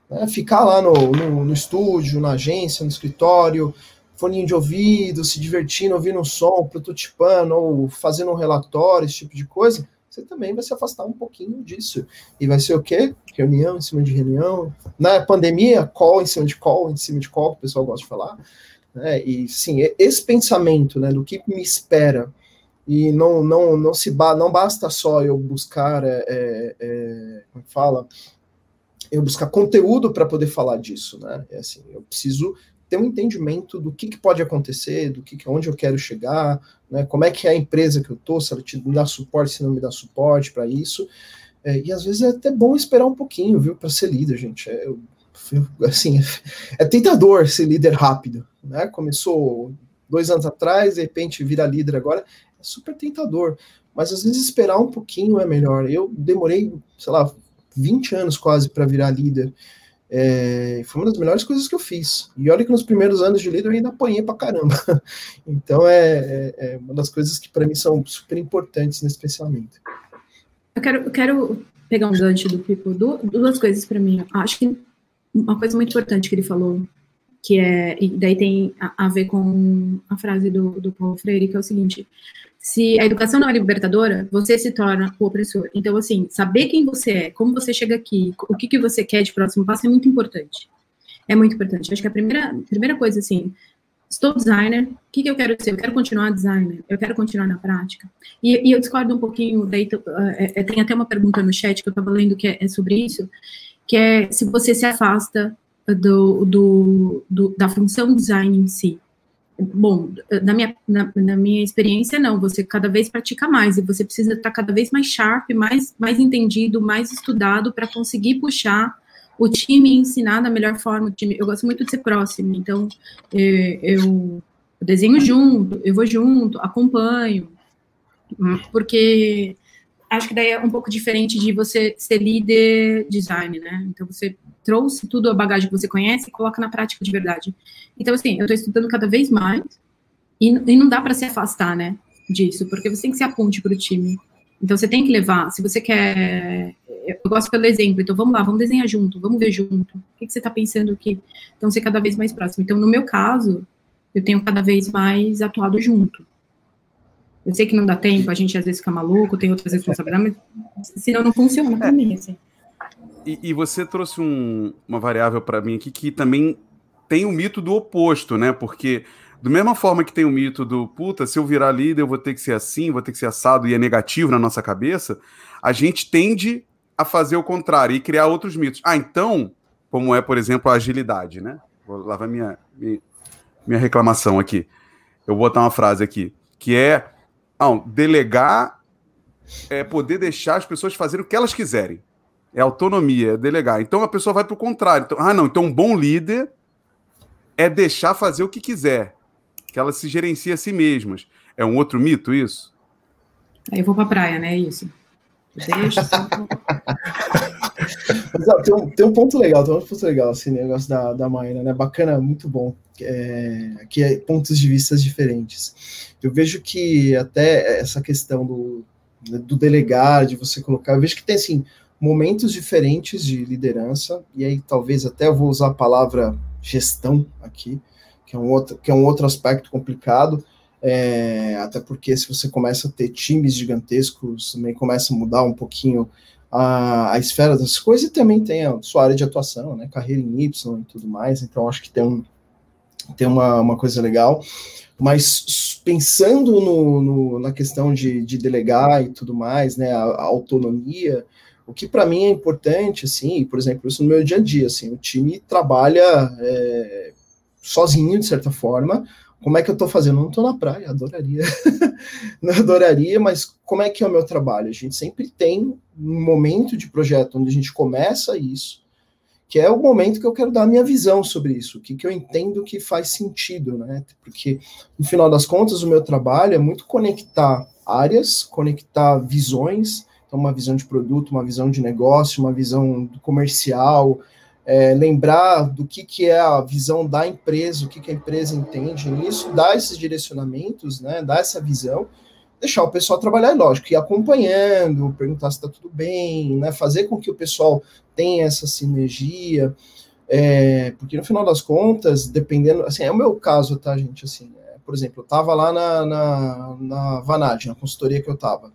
Né? Ficar lá no, no, no, estúdio, na agência, no escritório, foninho de ouvido, se divertindo, ouvindo um som, prototipando, ou fazendo um relatório, esse tipo de coisa, você também vai se afastar um pouquinho disso. E vai ser o quê? Reunião em cima de reunião. Na pandemia, call em cima de call, em cima de call, que o pessoal gosta de falar. Né? E sim, esse pensamento né, do que me espera e não, não, não se ba não basta só eu buscar, é, é, é como é fala, eu buscar conteúdo para poder falar disso, né? É assim, eu preciso ter um entendimento do que, que pode acontecer, do que, que onde eu quero chegar, né? Como é que é a empresa que eu tô, se ela te, dá suporte, se não me dá suporte para isso. É, e às vezes é até bom esperar um pouquinho, viu, para ser líder, gente. É, eu, assim, é tentador ser líder rápido, né? Começou dois anos atrás, de repente vira líder agora, é super tentador. Mas às vezes esperar um pouquinho é melhor. Eu demorei, sei lá, 20 anos quase para virar líder. É, foi uma das melhores coisas que eu fiz. E olha que nos primeiros anos de líder eu ainda apanhei pra caramba. Então é, é, é uma das coisas que para mim são super importantes nesse pensamento. Eu quero, eu quero pegar um gancho do Pipo, duas coisas para mim. Acho que uma coisa muito importante que ele falou, que é, e daí tem a, a ver com a frase do, do Paulo Freire, que é o seguinte: se a educação não é libertadora, você se torna o opressor. Então, assim, saber quem você é, como você chega aqui, o que, que você quer de próximo passo é muito importante. É muito importante. Acho que a primeira, primeira coisa, assim, estou designer, o que, que eu quero ser? Eu quero continuar designer, eu quero continuar na prática. E, e eu discordo um pouquinho, daí é, tem até uma pergunta no chat que eu estava lendo que é, é, sobre isso, que é se você se afasta do, do, do, da função design em si. Bom, na minha, na, na, minha experiência, não, você cada vez pratica mais e você precisa estar cada vez mais sharp, mais, mais entendido, mais estudado para conseguir puxar o time e ensinar da melhor forma. O time, eu gosto muito de ser próximo, então é, eu, eu desenho junto, eu vou junto, acompanho, porque acho que daí é um pouco diferente de você ser líder design, né? Então você trouxe tudo a bagagem que você conhece e coloca na prática de verdade. Então, assim, eu estou estudando cada vez mais e, e não dá para se afastar, né, disso, porque você tem que ser a ponte para o time. Então, você tem que levar, se você quer. Eu gosto pelo exemplo, então vamos lá, vamos desenhar junto, vamos ver junto. O que, que você está pensando aqui? Então, ser cada vez mais próximo. Então, no meu caso, eu tenho cada vez mais atuado junto. Eu sei que não dá tempo, a gente às vezes fica maluco, tem outras responsabilidades, mas senão não funciona para mim, assim. E, e você trouxe um, uma variável para mim aqui que também tem o mito do oposto, né? Porque do mesma forma que tem o mito do puta, se eu virar líder, eu vou ter que ser assim, vou ter que ser assado e é negativo na nossa cabeça, a gente tende a fazer o contrário e criar outros mitos. Ah, então, como é, por exemplo, a agilidade, né? Vou lavar minha, minha, minha reclamação aqui. Eu vou botar uma frase aqui, que é ah, delegar é poder deixar as pessoas fazerem o que elas quiserem. É autonomia, é delegar. Então a pessoa vai para o contrário. Então, ah, não, então um bom líder é deixar fazer o que quiser, que ela se gerencia a si mesmas. É um outro mito isso? Aí eu vou para a praia, né? É isso. Deixa. Mas, ó, tem, um, tem um ponto legal, tem um ponto legal, esse assim, negócio da, da Maíra, né? Bacana, muito bom. É, que é pontos de vista diferentes. Eu vejo que até essa questão do, do delegar, de você colocar, eu vejo que tem assim momentos diferentes de liderança, e aí talvez até eu vou usar a palavra gestão aqui, que é um outro, que é um outro aspecto complicado, é, até porque se você começa a ter times gigantescos, também começa a mudar um pouquinho a, a esfera das coisas, e também tem a sua área de atuação, né, carreira em Y e tudo mais, então acho que tem, um, tem uma, uma coisa legal, mas pensando no, no na questão de, de, delegar e tudo mais, né, a, a autonomia, o que para mim é importante, assim, por exemplo, isso no meu dia a dia, assim, o time trabalha é, sozinho, de certa forma. Como é que eu estou fazendo? não estou na praia, adoraria. não adoraria, mas como é que é o meu trabalho? A gente sempre tem um momento de projeto onde a gente começa isso, que é o momento que eu quero dar a minha visão sobre isso, o que, que eu entendo que faz sentido, né? Porque, no final das contas, o meu trabalho é muito conectar áreas, conectar visões, então, uma visão de produto, uma visão de negócio, uma visão comercial, é, lembrar do que, que é a visão da empresa, o que, que a empresa entende nisso, dar esses direcionamentos, né, dar essa visão, deixar o pessoal trabalhar, lógico, ir acompanhando, perguntar se está tudo bem, né, fazer com que o pessoal tenha essa sinergia, é, porque no final das contas, dependendo, assim, é o meu caso, tá, gente, assim, é, por exemplo, eu estava lá na, na, na Vanad, na consultoria que eu estava,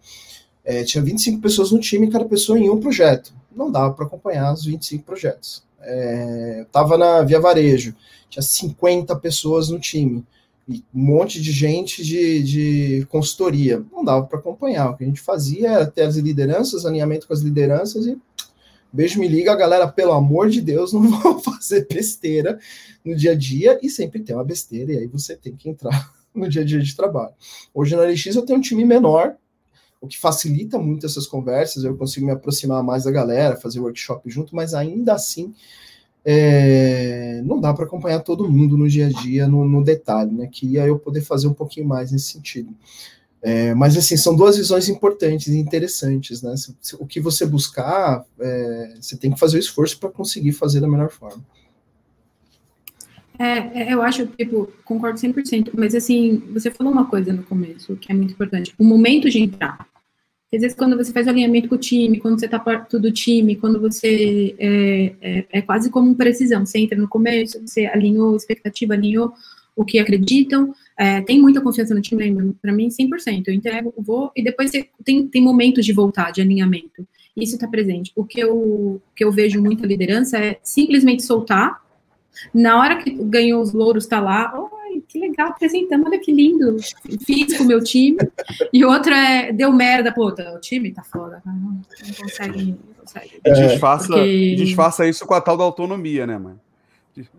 é, tinha 25 pessoas no time, cada pessoa em um projeto. Não dava para acompanhar os 25 projetos. É, Estava na Via Varejo, tinha 50 pessoas no time. e um monte de gente de, de consultoria. Não dava para acompanhar. O que a gente fazia era ter as lideranças, alinhamento com as lideranças e beijo me liga, galera, pelo amor de Deus, não vão fazer besteira no dia a dia e sempre tem uma besteira e aí você tem que entrar no dia a dia de trabalho. Hoje na LX eu tenho um time menor, o que facilita muito essas conversas, eu consigo me aproximar mais da galera, fazer workshop junto, mas ainda assim é, não dá para acompanhar todo mundo no dia a dia, no, no, detalhe, né? Que ia eu poder fazer um pouquinho mais nesse sentido. É, mas assim, são duas visões importantes e interessantes, né? Se, se, o que você buscar, é, você tem que fazer o esforço para conseguir fazer da melhor forma. É, é eu acho, tipo, concordo 100%, mas assim, você falou uma coisa no começo que é muito importante, o momento de entrar. Às vezes, quando você faz alinhamento com o time, quando você está perto do time, quando você é, é, é, quase como precisão. Você entra no começo, você alinhou a expectativa, alinhou o que acreditam, é, tem muita confiança no time ainda, para mim, 100%. Eu entrego, vou, e depois você tem, tem momentos de voltar, de alinhamento. Isso está presente. O que eu, que eu vejo muita liderança é simplesmente soltar, na hora que ganhou os louros, está lá, que legal, apresentando, olha que lindo, fiz com o meu time. E outro é, deu merda, pô, tá, o time tá foda, não, não consegue. Não consegue. É, disfarça, porque... disfarça isso com a tal da autonomia, né, mãe?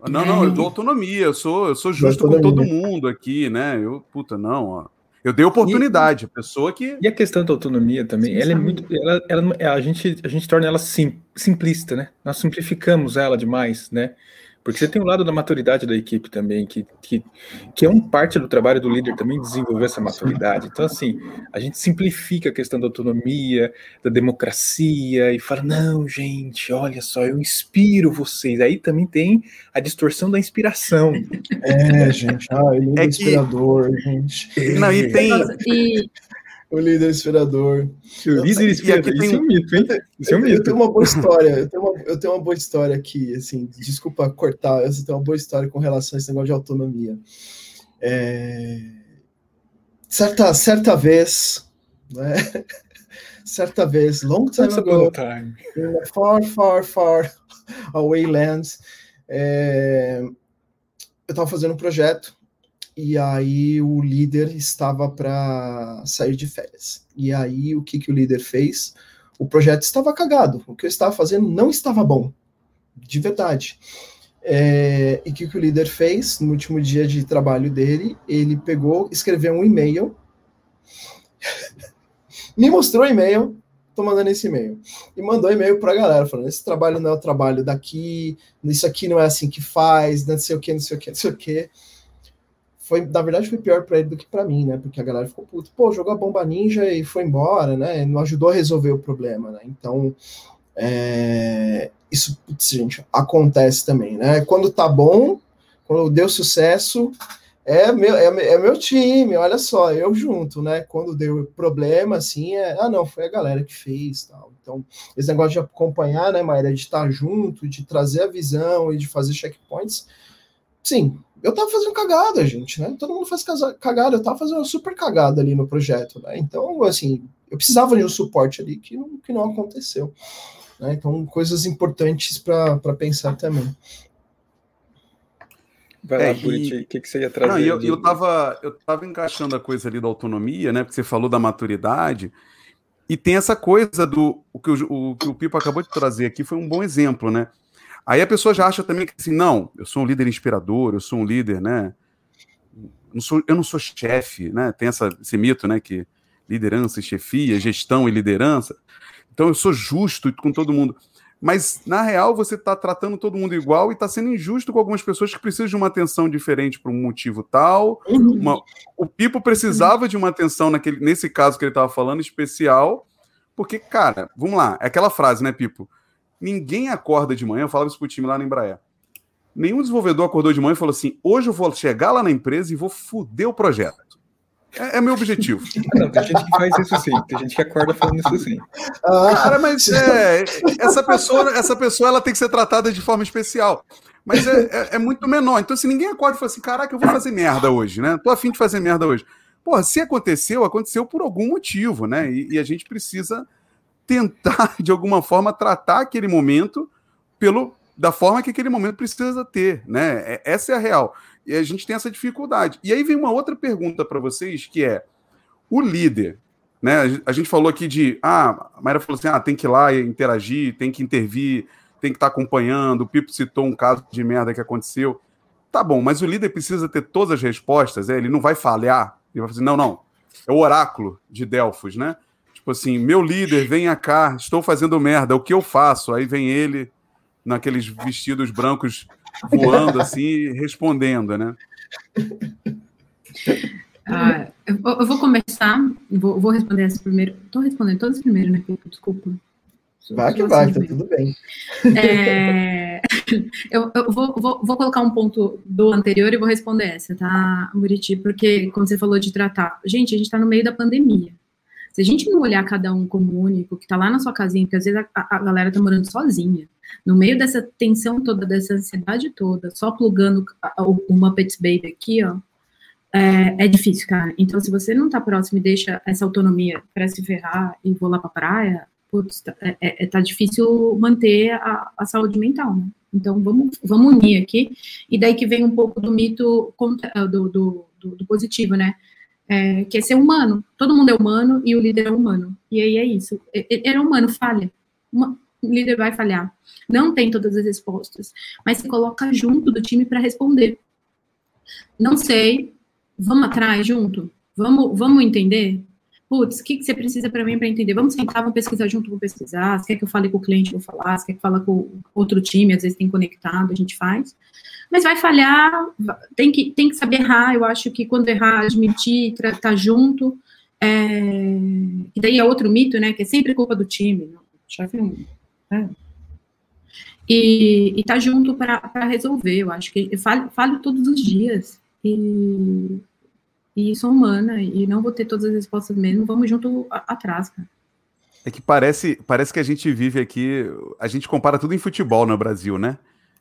Não, não, eu dou autonomia, eu sou, eu sou justo com todo mundo aqui, né? Eu, puta, não, ó. Eu dei oportunidade, a pessoa que. E a questão da autonomia também, Sim, ela é muito. Ela, ela, a, gente, a gente torna ela sim, simplista, né? Nós simplificamos ela demais, né? Porque você tem o lado da maturidade da equipe também, que, que, que é um parte do trabalho do líder também desenvolver essa maturidade. Então, assim, a gente simplifica a questão da autonomia, da democracia, e fala: não, gente, olha só, eu inspiro vocês. Aí também tem a distorção da inspiração. É, gente, ah, ele é, é inspirador, que... gente. Não, e tem. E o líder inspirador. O líder inspirador, isso é um mito, hein? Isso é um mito. Eu tenho uma boa história, eu tenho uma, eu tenho uma boa história aqui, assim, desculpa cortar, eu tenho uma boa história com relação a esse negócio de autonomia. É... Certa, certa vez, né? certa vez, long time ago, time. far, far, far away lands, é... eu estava fazendo um projeto e aí o líder estava para sair de férias. E aí o que, que o líder fez? O projeto estava cagado, o que eu estava fazendo não estava bom, de verdade. É, e o que, que o líder fez no último dia de trabalho dele? Ele pegou, escreveu um e-mail, me mostrou o e-mail, tô mandando esse e-mail. E mandou e-mail para a galera, falando: esse trabalho não é o trabalho daqui, isso aqui não é assim que faz, não sei o que, não sei o que, não sei o que foi, na verdade, foi pior para ele do que para mim, né? Porque a galera ficou puto, pô, jogou a bomba ninja e foi embora, né? Não ajudou a resolver o problema, né? Então, é, isso, putz, gente, acontece também, né? Quando tá bom, quando deu sucesso, é meu, é, é, meu time, olha só, eu junto, né? Quando deu problema, assim, é, ah, não, foi a galera que fez, tal. Então, esse negócio de acompanhar, né, Maíra, de estar junto, de trazer a visão e de fazer checkpoints, sim, eu tava fazendo cagada, gente, né? Todo mundo faz cagada, eu tava fazendo uma super cagada ali no projeto, né? Então, assim, eu precisava de um suporte ali que não, que não aconteceu. Né? Então, coisas importantes para pensar também. Vai lá, é, o que, que você ia trazer? Não, eu, de... eu, tava, eu tava encaixando a coisa ali da autonomia, né? Porque você falou da maturidade. E tem essa coisa do. O que o, o, que o Pipo acabou de trazer aqui foi um bom exemplo, né? Aí a pessoa já acha também que assim, não, eu sou um líder inspirador, eu sou um líder, né? Não sou, eu não sou chefe, né? Tem essa, esse mito, né? Que liderança e chefia, gestão e liderança. Então eu sou justo com todo mundo. Mas, na real, você está tratando todo mundo igual e está sendo injusto com algumas pessoas que precisam de uma atenção diferente por um motivo tal. Uhum. Uma... O Pipo precisava de uma atenção naquele, nesse caso que ele estava falando, especial, porque, cara, vamos lá, é aquela frase, né, Pipo? Ninguém acorda de manhã, eu falava isso pro time lá na Embraer. Nenhum desenvolvedor acordou de manhã e falou assim: hoje eu vou chegar lá na empresa e vou foder o projeto. É, é meu objetivo. Não, tem gente que faz isso sim, tem gente que acorda falando isso sim. Ah, cara, mas é, essa pessoa, essa pessoa ela tem que ser tratada de forma especial. Mas é, é, é muito menor. Então, se ninguém acorda e fala assim, caraca, eu vou fazer merda hoje, né? Tô afim de fazer merda hoje. Porra, se aconteceu, aconteceu por algum motivo, né? E, e a gente precisa tentar, de alguma forma, tratar aquele momento pelo, da forma que aquele momento precisa ter, né? É, essa é a real. E a gente tem essa dificuldade. E aí vem uma outra pergunta para vocês, que é o líder, né? A gente falou aqui de, ah, a Mayra falou assim, ah, tem que ir lá e interagir, tem que intervir, tem que estar tá acompanhando. O Pipo citou um caso de merda que aconteceu. Tá bom, mas o líder precisa ter todas as respostas, é? ele não vai falhar. Ele vai fazer, não, não. É o oráculo de Delfos, né? Tipo assim, meu líder, venha cá, estou fazendo merda, o que eu faço? Aí vem ele naqueles vestidos brancos voando assim, respondendo, né? Ah, eu, eu, vou começar, vou, vou responder essa primeiro. Estou respondendo todas primeiro, né, Desculpa. Vai que vai, tá tudo bem. É, eu, eu vou, vou, vou, colocar um ponto do anterior e vou responder essa, tá, Muriti? Porque, como você falou de tratar, gente, a gente está no meio da pandemia. Se a gente não olhar cada um como único, que está lá na sua casinha, porque às vezes a, a galera está morando sozinha, no meio dessa tensão toda, dessa ansiedade toda, só plugando uma Pets Baby aqui, ó, é, é, difícil, cara. Então, se você não tá próximo e deixa essa autonomia para se ferrar e vou lá pra praia, putz, tá, é, é, tá difícil manter a, a, saúde mental, né? Então, vamos, vamos unir aqui. E daí que vem um pouco do mito do, do, do, do positivo, né? É, que é ser humano. Todo mundo é humano e o líder é humano. E aí é isso. Ele é humano, falha. Uma, o líder vai falhar. Não tem todas as respostas. Mas se coloca junto do time para responder. Não sei, Vamos atrás junto? Vamos, vamos entender? Putz, o que, que você precisa para mim para entender? Vamos sentar, vamos pesquisar junto, vou pesquisar. Se quer que eu fale com o cliente, vou falar. Se quer que fale com outro time, às vezes tem conectado, a gente faz. Mas vai falhar, tem que, tem que saber errar. Eu acho que quando errar, admitir, estar tá junto. É... E daí é outro mito, né? Que é sempre culpa do time. Chefe não. É. E, e tá junto para resolver. Eu acho que eu falo, falo todos os dias. E, e sou humana e não vou ter todas as respostas mesmo, vamos junto atrás, cara. É que parece, parece que a gente vive aqui, a gente compara tudo em futebol no Brasil, né?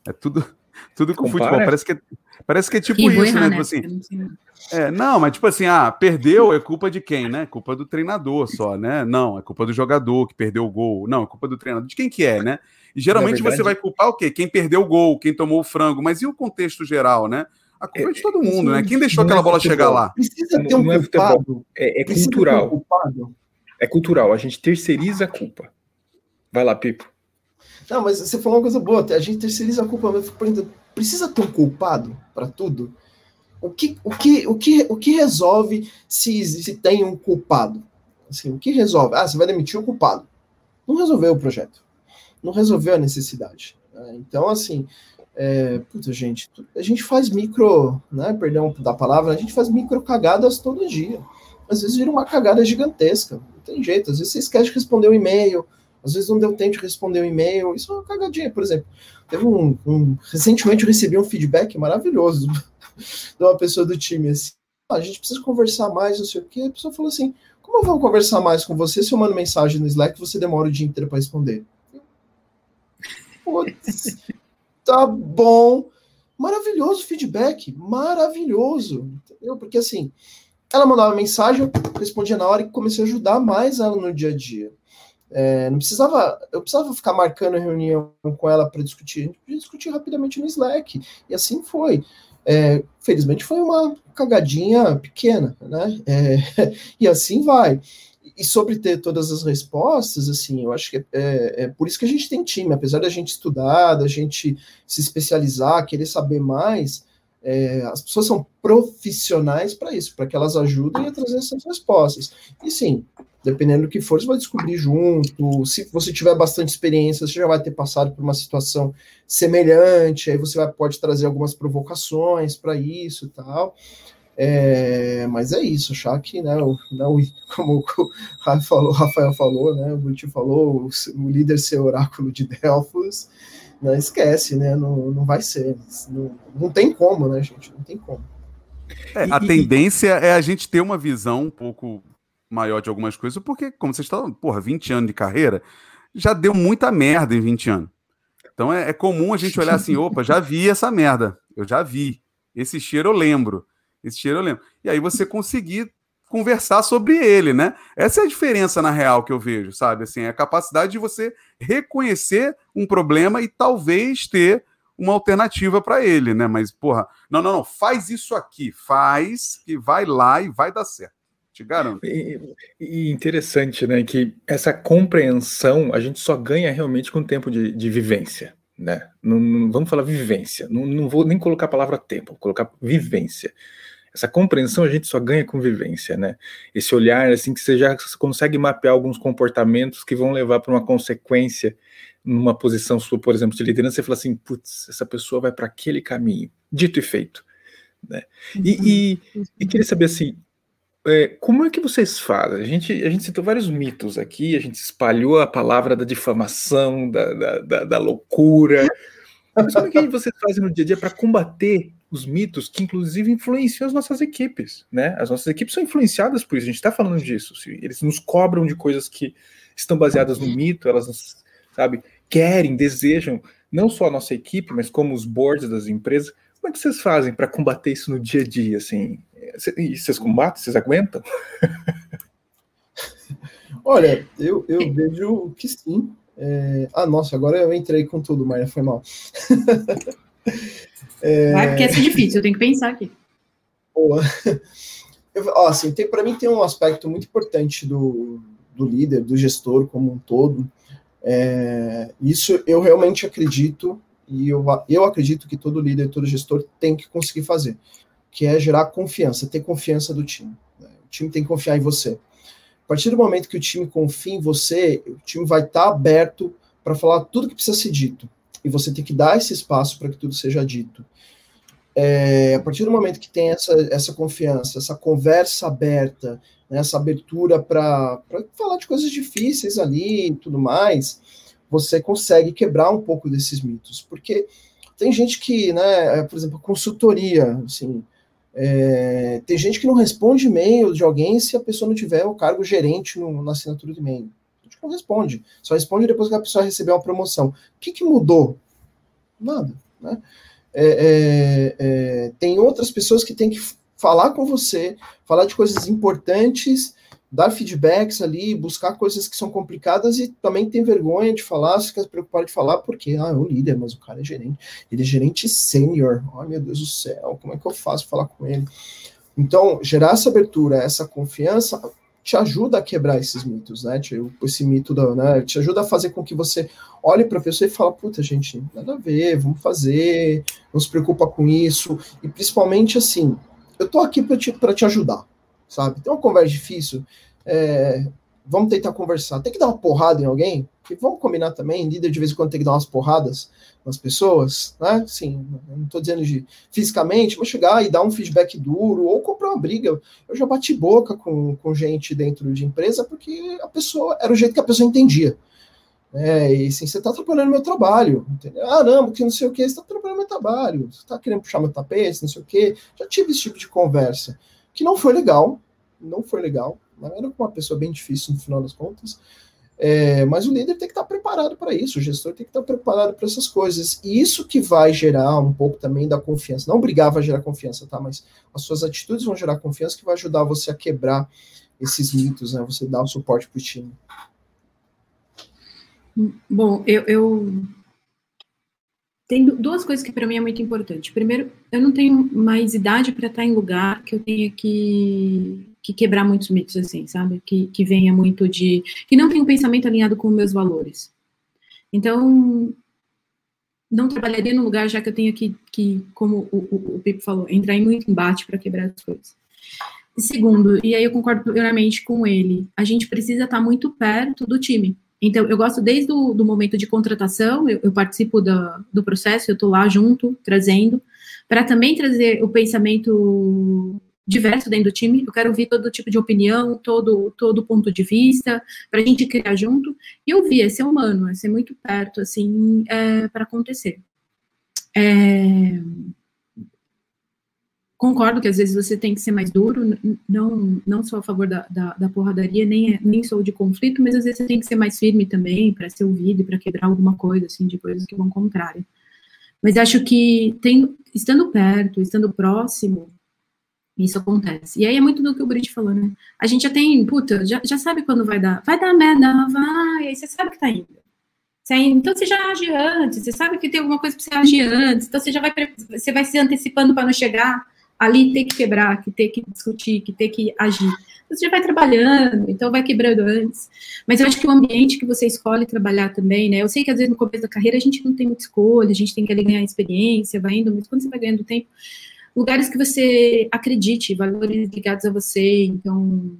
É tudo, tudo com Compara. futebol. Parece que, é, parece que é tipo isso, errar, né? Tipo assim, é, não, mas tipo assim, ah, perdeu é culpa de quem, né? Culpa do treinador só, né? Não, é culpa do jogador que perdeu o gol. Não, é culpa do treinador. De quem que é, né? E geralmente verdade, você vai culpar o quê? Quem perdeu o gol, quem tomou o frango. Mas e o contexto geral, né? A culpa é de todo mundo, né? Quem deixou aquela bola chegar lá? Precisa ter um não é culpado. É, é cultural. culpado. É cultural. A gente terceiriza a culpa. Vai lá, Pipo. Não, mas você falou uma coisa boa. A gente terceiriza a culpa. Mas precisa ter um culpado para tudo? O que, o, que, o, que, o que resolve se, se tem um culpado? Assim, o que resolve? Ah, você vai demitir o culpado. Não resolveu o projeto. Não resolveu a necessidade. Então, assim, é, puta, gente, a gente faz micro, né? Perdão da palavra, a gente faz micro cagadas todo dia. Às vezes vira uma cagada gigantesca. Não tem jeito. Às vezes você esquece de responder um e-mail, às vezes não deu tempo de responder um e-mail. Isso é uma cagadinha, por exemplo. Teve um, um, recentemente eu recebi um feedback maravilhoso de uma pessoa do time assim. Ah, a gente precisa conversar mais, não sei o quê. A pessoa falou assim: como eu vou conversar mais com você se eu mando mensagem no Slack e você demora o dia inteiro para responder? Putz, tá bom. Maravilhoso feedback, maravilhoso. Entendeu? Porque assim, ela mandava mensagem, eu respondia na hora e comecei a ajudar mais ela no dia a dia. É, não precisava, eu precisava ficar marcando reunião com ela para discutir, a gente discutir rapidamente no Slack, e assim foi. É, felizmente foi uma cagadinha pequena, né? É, e assim vai e sobre ter todas as respostas, assim, eu acho que é, é, é, por isso que a gente tem time, apesar da gente estudar, da gente se especializar, querer saber mais, é, as pessoas são profissionais para isso, para que elas ajudem a trazer essas respostas. E sim, dependendo do que for, você vai descobrir junto. Se você tiver bastante experiência, você já vai ter passado por uma situação semelhante, aí você vai, pode trazer algumas provocações para isso e tal. É, mas é isso, achar que, né, o, não, como o Rafael falou, Rafael falou né, o Buti falou, o, o, líder ser oráculo de Delfos, não né, esquece, né, não, não vai ser, não, não tem como, né, gente, não tem como. É, a tendência é a gente ter uma visão um pouco maior de algumas coisas, porque, como vocês estão, porra, 20 anos de carreira, já deu muita merda em 20 anos. Então é, é comum a gente olhar assim, opa, já vi essa merda, eu já vi, esse cheiro eu lembro. Esse cheiro eu lembro. E aí você conseguir conversar sobre ele, né? Essa é a diferença na real que eu vejo, sabe? Assim, é a capacidade de você reconhecer um problema e talvez ter uma alternativa para ele, né? Mas, porra, não, não, não, faz isso aqui, faz, que vai lá e vai dar certo. Te garanto. E, e interessante, né, que essa compreensão a gente só ganha realmente com o tempo de, de vivência, né? Não, não, vamos falar vivência, não, não vou nem colocar a palavra tempo, vou colocar vivência. Essa compreensão a gente só ganha com vivência, né? Esse olhar, assim, que você já consegue mapear alguns comportamentos que vão levar para uma consequência numa posição sua, por exemplo, de liderança, você fala assim, putz, essa pessoa vai para aquele caminho. Dito e feito. Né? E, e, e queria saber assim, é, como é que vocês fazem? A gente, a gente citou vários mitos aqui, a gente espalhou a palavra da difamação, da, da, da, da loucura. Mas como é que vocês fazem no dia a dia para combater os mitos que inclusive influenciam as nossas equipes, né? As nossas equipes são influenciadas por isso, a gente está falando disso. Eles nos cobram de coisas que estão baseadas no mito, elas, sabe, querem, desejam, não só a nossa equipe, mas como os boards das empresas. Como é que vocês fazem para combater isso no dia a dia, assim? Vocês combatem? Vocês aguentam? Olha, eu, eu vejo que sim. É... Ah, nossa, agora eu entrei com tudo, Maria, foi mal. É... Vai, porque essa é difícil, eu tenho que pensar aqui. Boa. Eu, ó, assim, para mim tem um aspecto muito importante do, do líder, do gestor como um todo. É, isso eu realmente acredito, e eu, eu acredito que todo líder, todo gestor tem que conseguir fazer, que é gerar confiança, ter confiança do time. Né? O time tem que confiar em você. A partir do momento que o time confia em você, o time vai estar tá aberto para falar tudo que precisa ser dito e você tem que dar esse espaço para que tudo seja dito. É, a partir do momento que tem essa, essa confiança, essa conversa aberta, né, essa abertura para falar de coisas difíceis ali e tudo mais, você consegue quebrar um pouco desses mitos. Porque tem gente que, né, por exemplo, consultoria, assim, é, tem gente que não responde e-mail de alguém se a pessoa não tiver o cargo gerente no, na assinatura do e-mail gente não responde. Só responde depois que a pessoa recebeu uma promoção. O que, que mudou? Nada. Né? É, é, é, tem outras pessoas que têm que falar com você, falar de coisas importantes, dar feedbacks ali, buscar coisas que são complicadas e também tem vergonha de falar, se quer preocupar de falar, porque ah, é o líder, mas o cara é gerente. Ele é gerente sênior. Ai, meu Deus do céu, como é que eu faço falar com ele? Então, gerar essa abertura, essa confiança, te ajuda a quebrar esses mitos, né? Esse mito da, né? Te ajuda a fazer com que você olhe para a pessoa e fala, puta, gente, nada a ver, vamos fazer, não se preocupa com isso. E principalmente assim, eu tô aqui para te, te ajudar, sabe? Tem uma conversa difícil, é, vamos tentar conversar. Tem que dar uma porrada em alguém? E vamos combinar também, líder de vez em quando tem que dar umas porradas nas pessoas, né? Sim, não estou dizendo de fisicamente, mas chegar e dar um feedback duro ou comprar uma briga. Eu já bati boca com, com gente dentro de empresa porque a pessoa era o jeito que a pessoa entendia. É, e assim, você está atrapalhando meu trabalho, entendeu? Ah, não, porque não sei o que, você está atrapalhando meu trabalho, você está querendo puxar meu tapete, não sei o que. Já tive esse tipo de conversa, que não foi legal, não foi legal, era uma pessoa bem difícil no final das contas, é, mas o líder tem que estar preparado para isso, o gestor tem que estar preparado para essas coisas. E isso que vai gerar um pouco também da confiança. Não obrigar a gerar confiança, tá? Mas as suas atitudes vão gerar confiança que vai ajudar você a quebrar esses mitos, né? Você dar o suporte para o time. Bom, eu, eu tem duas coisas que para mim é muito importante. Primeiro, eu não tenho mais idade para estar em lugar que eu tenha que que quebrar muitos mitos, assim, sabe? Que, que venha muito de. que não tem um pensamento alinhado com meus valores. Então, não trabalharia no lugar já que eu tenho que, que como o, o, o Pipo falou, entrar em muito embate para quebrar as coisas. Segundo, e aí eu concordo plenamente com ele, a gente precisa estar muito perto do time. Então, eu gosto desde o do momento de contratação, eu, eu participo da, do processo, eu estou lá junto, trazendo, para também trazer o pensamento diverso dentro do time. Eu quero ouvir todo tipo de opinião, todo todo ponto de vista, para a gente criar junto e ouvir, é ser humano, é ser muito perto, assim, é, para acontecer. É, concordo que às vezes você tem que ser mais duro, não, não sou a favor da, da, da porradaria, nem, nem sou de conflito, mas às vezes você tem que ser mais firme também para ser ouvido e para quebrar alguma coisa, assim, de coisas que vão contrária. Mas acho que tem, estando perto, estando próximo, Isso acontece. E aí é muito do que o Brit falou, né? A gente já tem, puta, já, já sabe quando vai dar. Vai dar merda, vai. Aí você sabe que tá indo. Você, então você já age antes, você sabe que tem alguma coisa para você agir antes, então você já vai, você vai se antecipando para não chegar ali ter que quebrar, que ter que discutir, que ter que agir. Você já vai trabalhando, então vai quebrando antes. Mas eu acho que o ambiente que você escolhe trabalhar também, né? Eu sei que às vezes no começo da carreira a gente não tem muita escolha, a gente tem que ali ganhar experiência, vai indo, mas quando você vai ganhando tempo, lugares que você acredite, valores ligados a você, então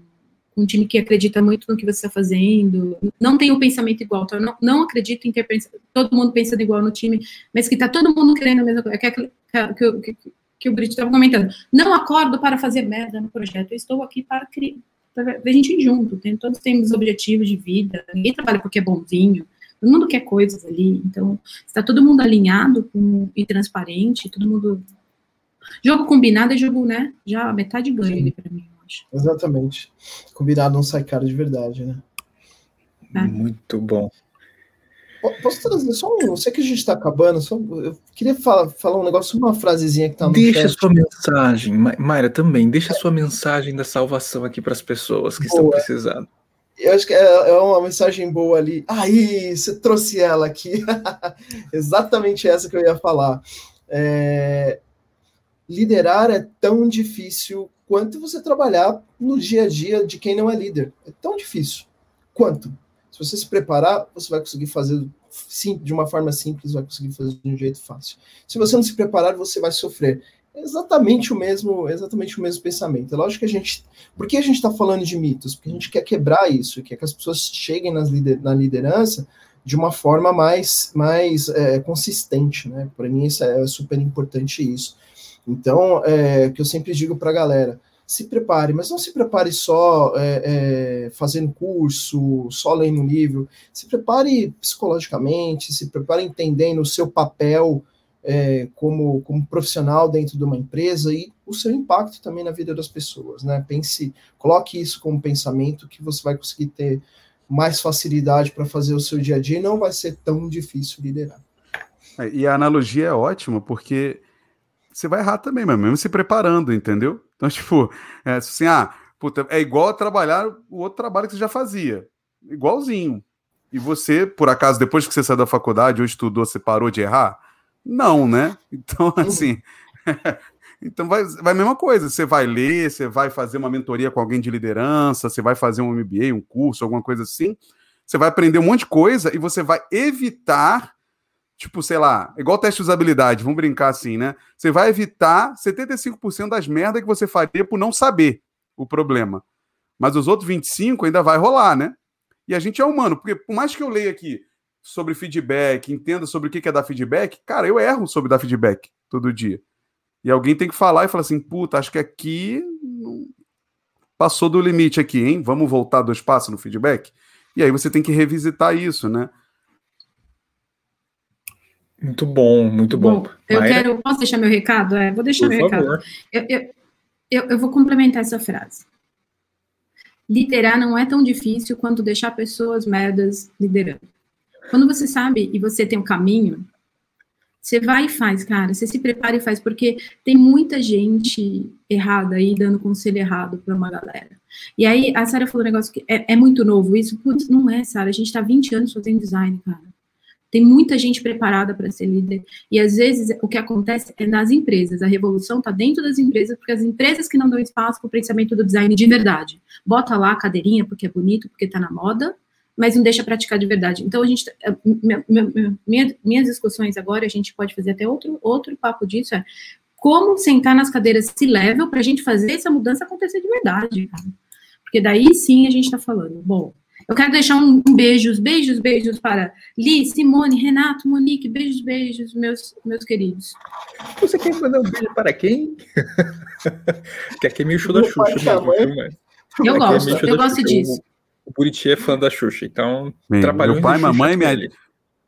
um time que acredita muito no que você está fazendo, não tem o um pensamento igual, então não, não acredito em ter todo mundo pensando igual no time, mas que está todo mundo querendo a mesma coisa, que, que, que, que o Brito estava comentando. Não acordo para fazer merda no projeto, eu estou aqui para criar, para a gente ir junto, tem, todos temos objetivos de vida, ninguém trabalha porque é bonzinho, todo mundo quer coisas ali, então está todo mundo alinhado com, e transparente, todo mundo... Jogo combinado é jogo, né, já metade ganha ali para mim. Exatamente. Combinado não sai caro de verdade, né? É. Muito bom. Posso trazer só um. Eu sei que a gente está acabando, só, eu queria falar, falar um negócio, uma frasezinha que está no Deixa chat. sua mensagem, Mayra, também. Deixa sua mensagem da salvação aqui para as pessoas que boa. estão precisando. Eu acho que é, é uma mensagem boa ali. Aí, você trouxe ela aqui. Exatamente essa que eu ia falar. É, liderar é tão difícil quanto você trabalhar no dia a dia de quem não é líder. É tão difícil. Quanto? Se você se preparar, você vai conseguir fazer sim, de uma forma simples, vai conseguir fazer de um jeito fácil. Se você não se preparar, você vai sofrer. É exatamente o mesmo, exatamente o mesmo pensamento. É lógico que a gente, por que a gente está falando de mitos? Porque a gente quer quebrar isso, quer que as pessoas cheguem lider, na liderança de uma forma mais, mais é, consistente, né? Para mim isso é super importante isso. Então, é, que eu sempre digo para a galera, se prepare, mas não se prepare só é, é, fazendo curso, só lendo livro, se prepare psicologicamente, se prepare entendendo o seu papel é, como, como profissional dentro de uma empresa e o seu impacto também na vida das pessoas, né? Pense, coloque isso como pensamento que você vai conseguir ter mais facilidade para fazer o seu dia a dia e não vai ser tão difícil liderar. É, e a analogia é ótima, porque você vai errar também, mas mesmo se preparando, entendeu? Então, tipo, é assim, ah, puta, é igual a trabalhar o outro trabalho que você já fazia. Igualzinho. E você, por acaso, depois que você saiu da faculdade ou estudou, você parou de errar? Não, né? Então, assim. então vai, vai a mesma coisa. Você vai ler, você vai fazer uma mentoria com alguém de liderança, você vai fazer um MBA, um curso, alguma coisa assim. Você vai aprender um monte de coisa e você vai evitar tipo, sei lá, igual teste de usabilidade, vamos brincar assim, né? Você vai evitar 75% das merdas que você faria por não saber o problema. Mas os outros 25 ainda vai rolar, né? E a gente é humano, porque por mais que eu leia aqui sobre feedback, entenda sobre o que é dar feedback, cara, eu erro sobre dar feedback todo dia. E alguém tem que falar e falar assim, puta, acho que aqui passou do limite aqui, hein? Vamos voltar dois passos no feedback? E aí você tem que revisitar isso, né? Muito bom, muito bom. bom eu Mayra? quero. Posso deixar meu recado? É, vou deixar Por meu favor. recado. Eu, eu, eu, eu vou complementar essa frase. Liderar não é tão difícil quanto deixar pessoas merdas liderando. Quando você sabe e você tem um caminho, você vai e faz, cara. Você se prepara e faz, porque tem muita gente errada aí dando conselho errado para uma galera. E aí, a Sara falou um negócio que é, é muito novo. Isso, putz, não é, Sara. A gente está 20 anos fazendo design, cara. Tem muita gente preparada para ser líder. E às vezes o que acontece é nas empresas. A revolução está dentro das empresas, porque as empresas que não dão espaço para o pensamento do design de verdade. Bota lá a cadeirinha porque é bonito, porque está na moda, mas não deixa praticar de verdade. Então, a gente, eh, minha, minha, minhas discussões agora, a gente pode fazer até outro, outro papo disso, é como sentar nas cadeiras se level para a gente fazer essa mudança acontecer de verdade, cara. Porque daí sim a gente está falando, bom, eu quero deixar um, um beijos, beijos, beijos para Li, Simone, Renato, Monique, beijos, beijos, meus, meus queridos. Você quer mandar um beijo para quem? que aqui é meio show da Xuxa mesmo, Eu é gosto, é eu gosto disso. O, o Buriti é fã da Xuxa, então Bem, Meu pai, mamãe, minha...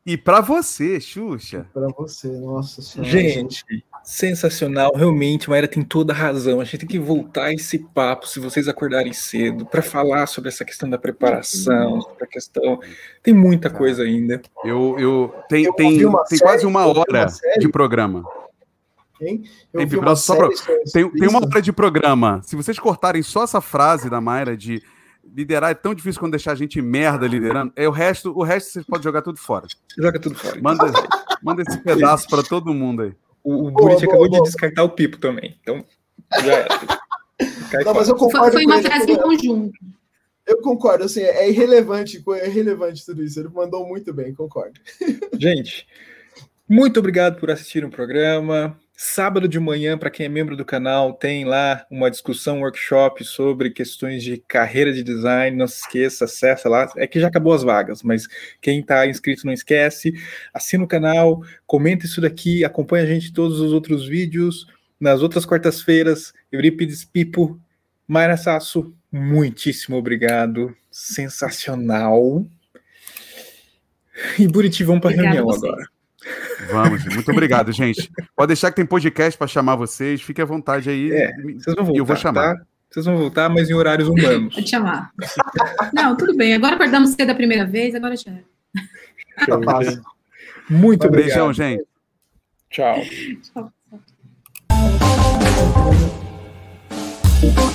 E para você, Xuxa. Para você, nossa senhora. Gente, Sensacional, realmente, Maíra tem toda a razão. A gente tem que voltar esse papo, se vocês acordarem cedo, para falar sobre essa questão da preparação, sobre a questão. Tem muita coisa ainda. Eu, eu tem, eu tem, tem quase uma hora uma de programa. Hein? Eu vi uma só série pra... tem, tem uma hora de programa. Se vocês cortarem só essa frase da Mayra de liderar é tão difícil quando deixar a gente merda liderando, é o resto, o resto vocês podem jogar tudo fora. Joga tudo fora. Manda, manda esse pedaço para todo mundo aí. O, o Buriti acabou boa, de descartar o Pipo também. Então, já era. Não, mas eu concordo foi, foi uma frase em conjunto. Eu concordo, assim, é irrelevante, é irrelevante tudo isso. Ele mandou muito bem, concordo. Gente, muito obrigado por assistir o programa. Sábado de manhã, para quem é membro do canal, tem lá uma discussão, um workshop sobre questões de carreira de design. Não se esqueça, acessa lá. É que já acabou as vagas, mas quem está inscrito não esquece. Assina o canal, comenta isso daqui, acompanha a gente em todos os outros vídeos. Nas outras quartas-feiras, Eurípides Pipo, Mayra Sasso, muitíssimo obrigado. Sensacional. E Buriti, vamos para a reunião agora. Vamos, muito obrigado, gente. Pode deixar que tem podcast para chamar vocês, fique à vontade aí. É, vocês vão voltar, eu vou chamar. Tá? Vocês vão voltar, mas em horários humanos. Pode chamar. Não, tudo bem. Agora acordamos cedo a primeira vez, agora já é. Muito obrigado. Beijão, gente. Tchau. Tchau. Oh,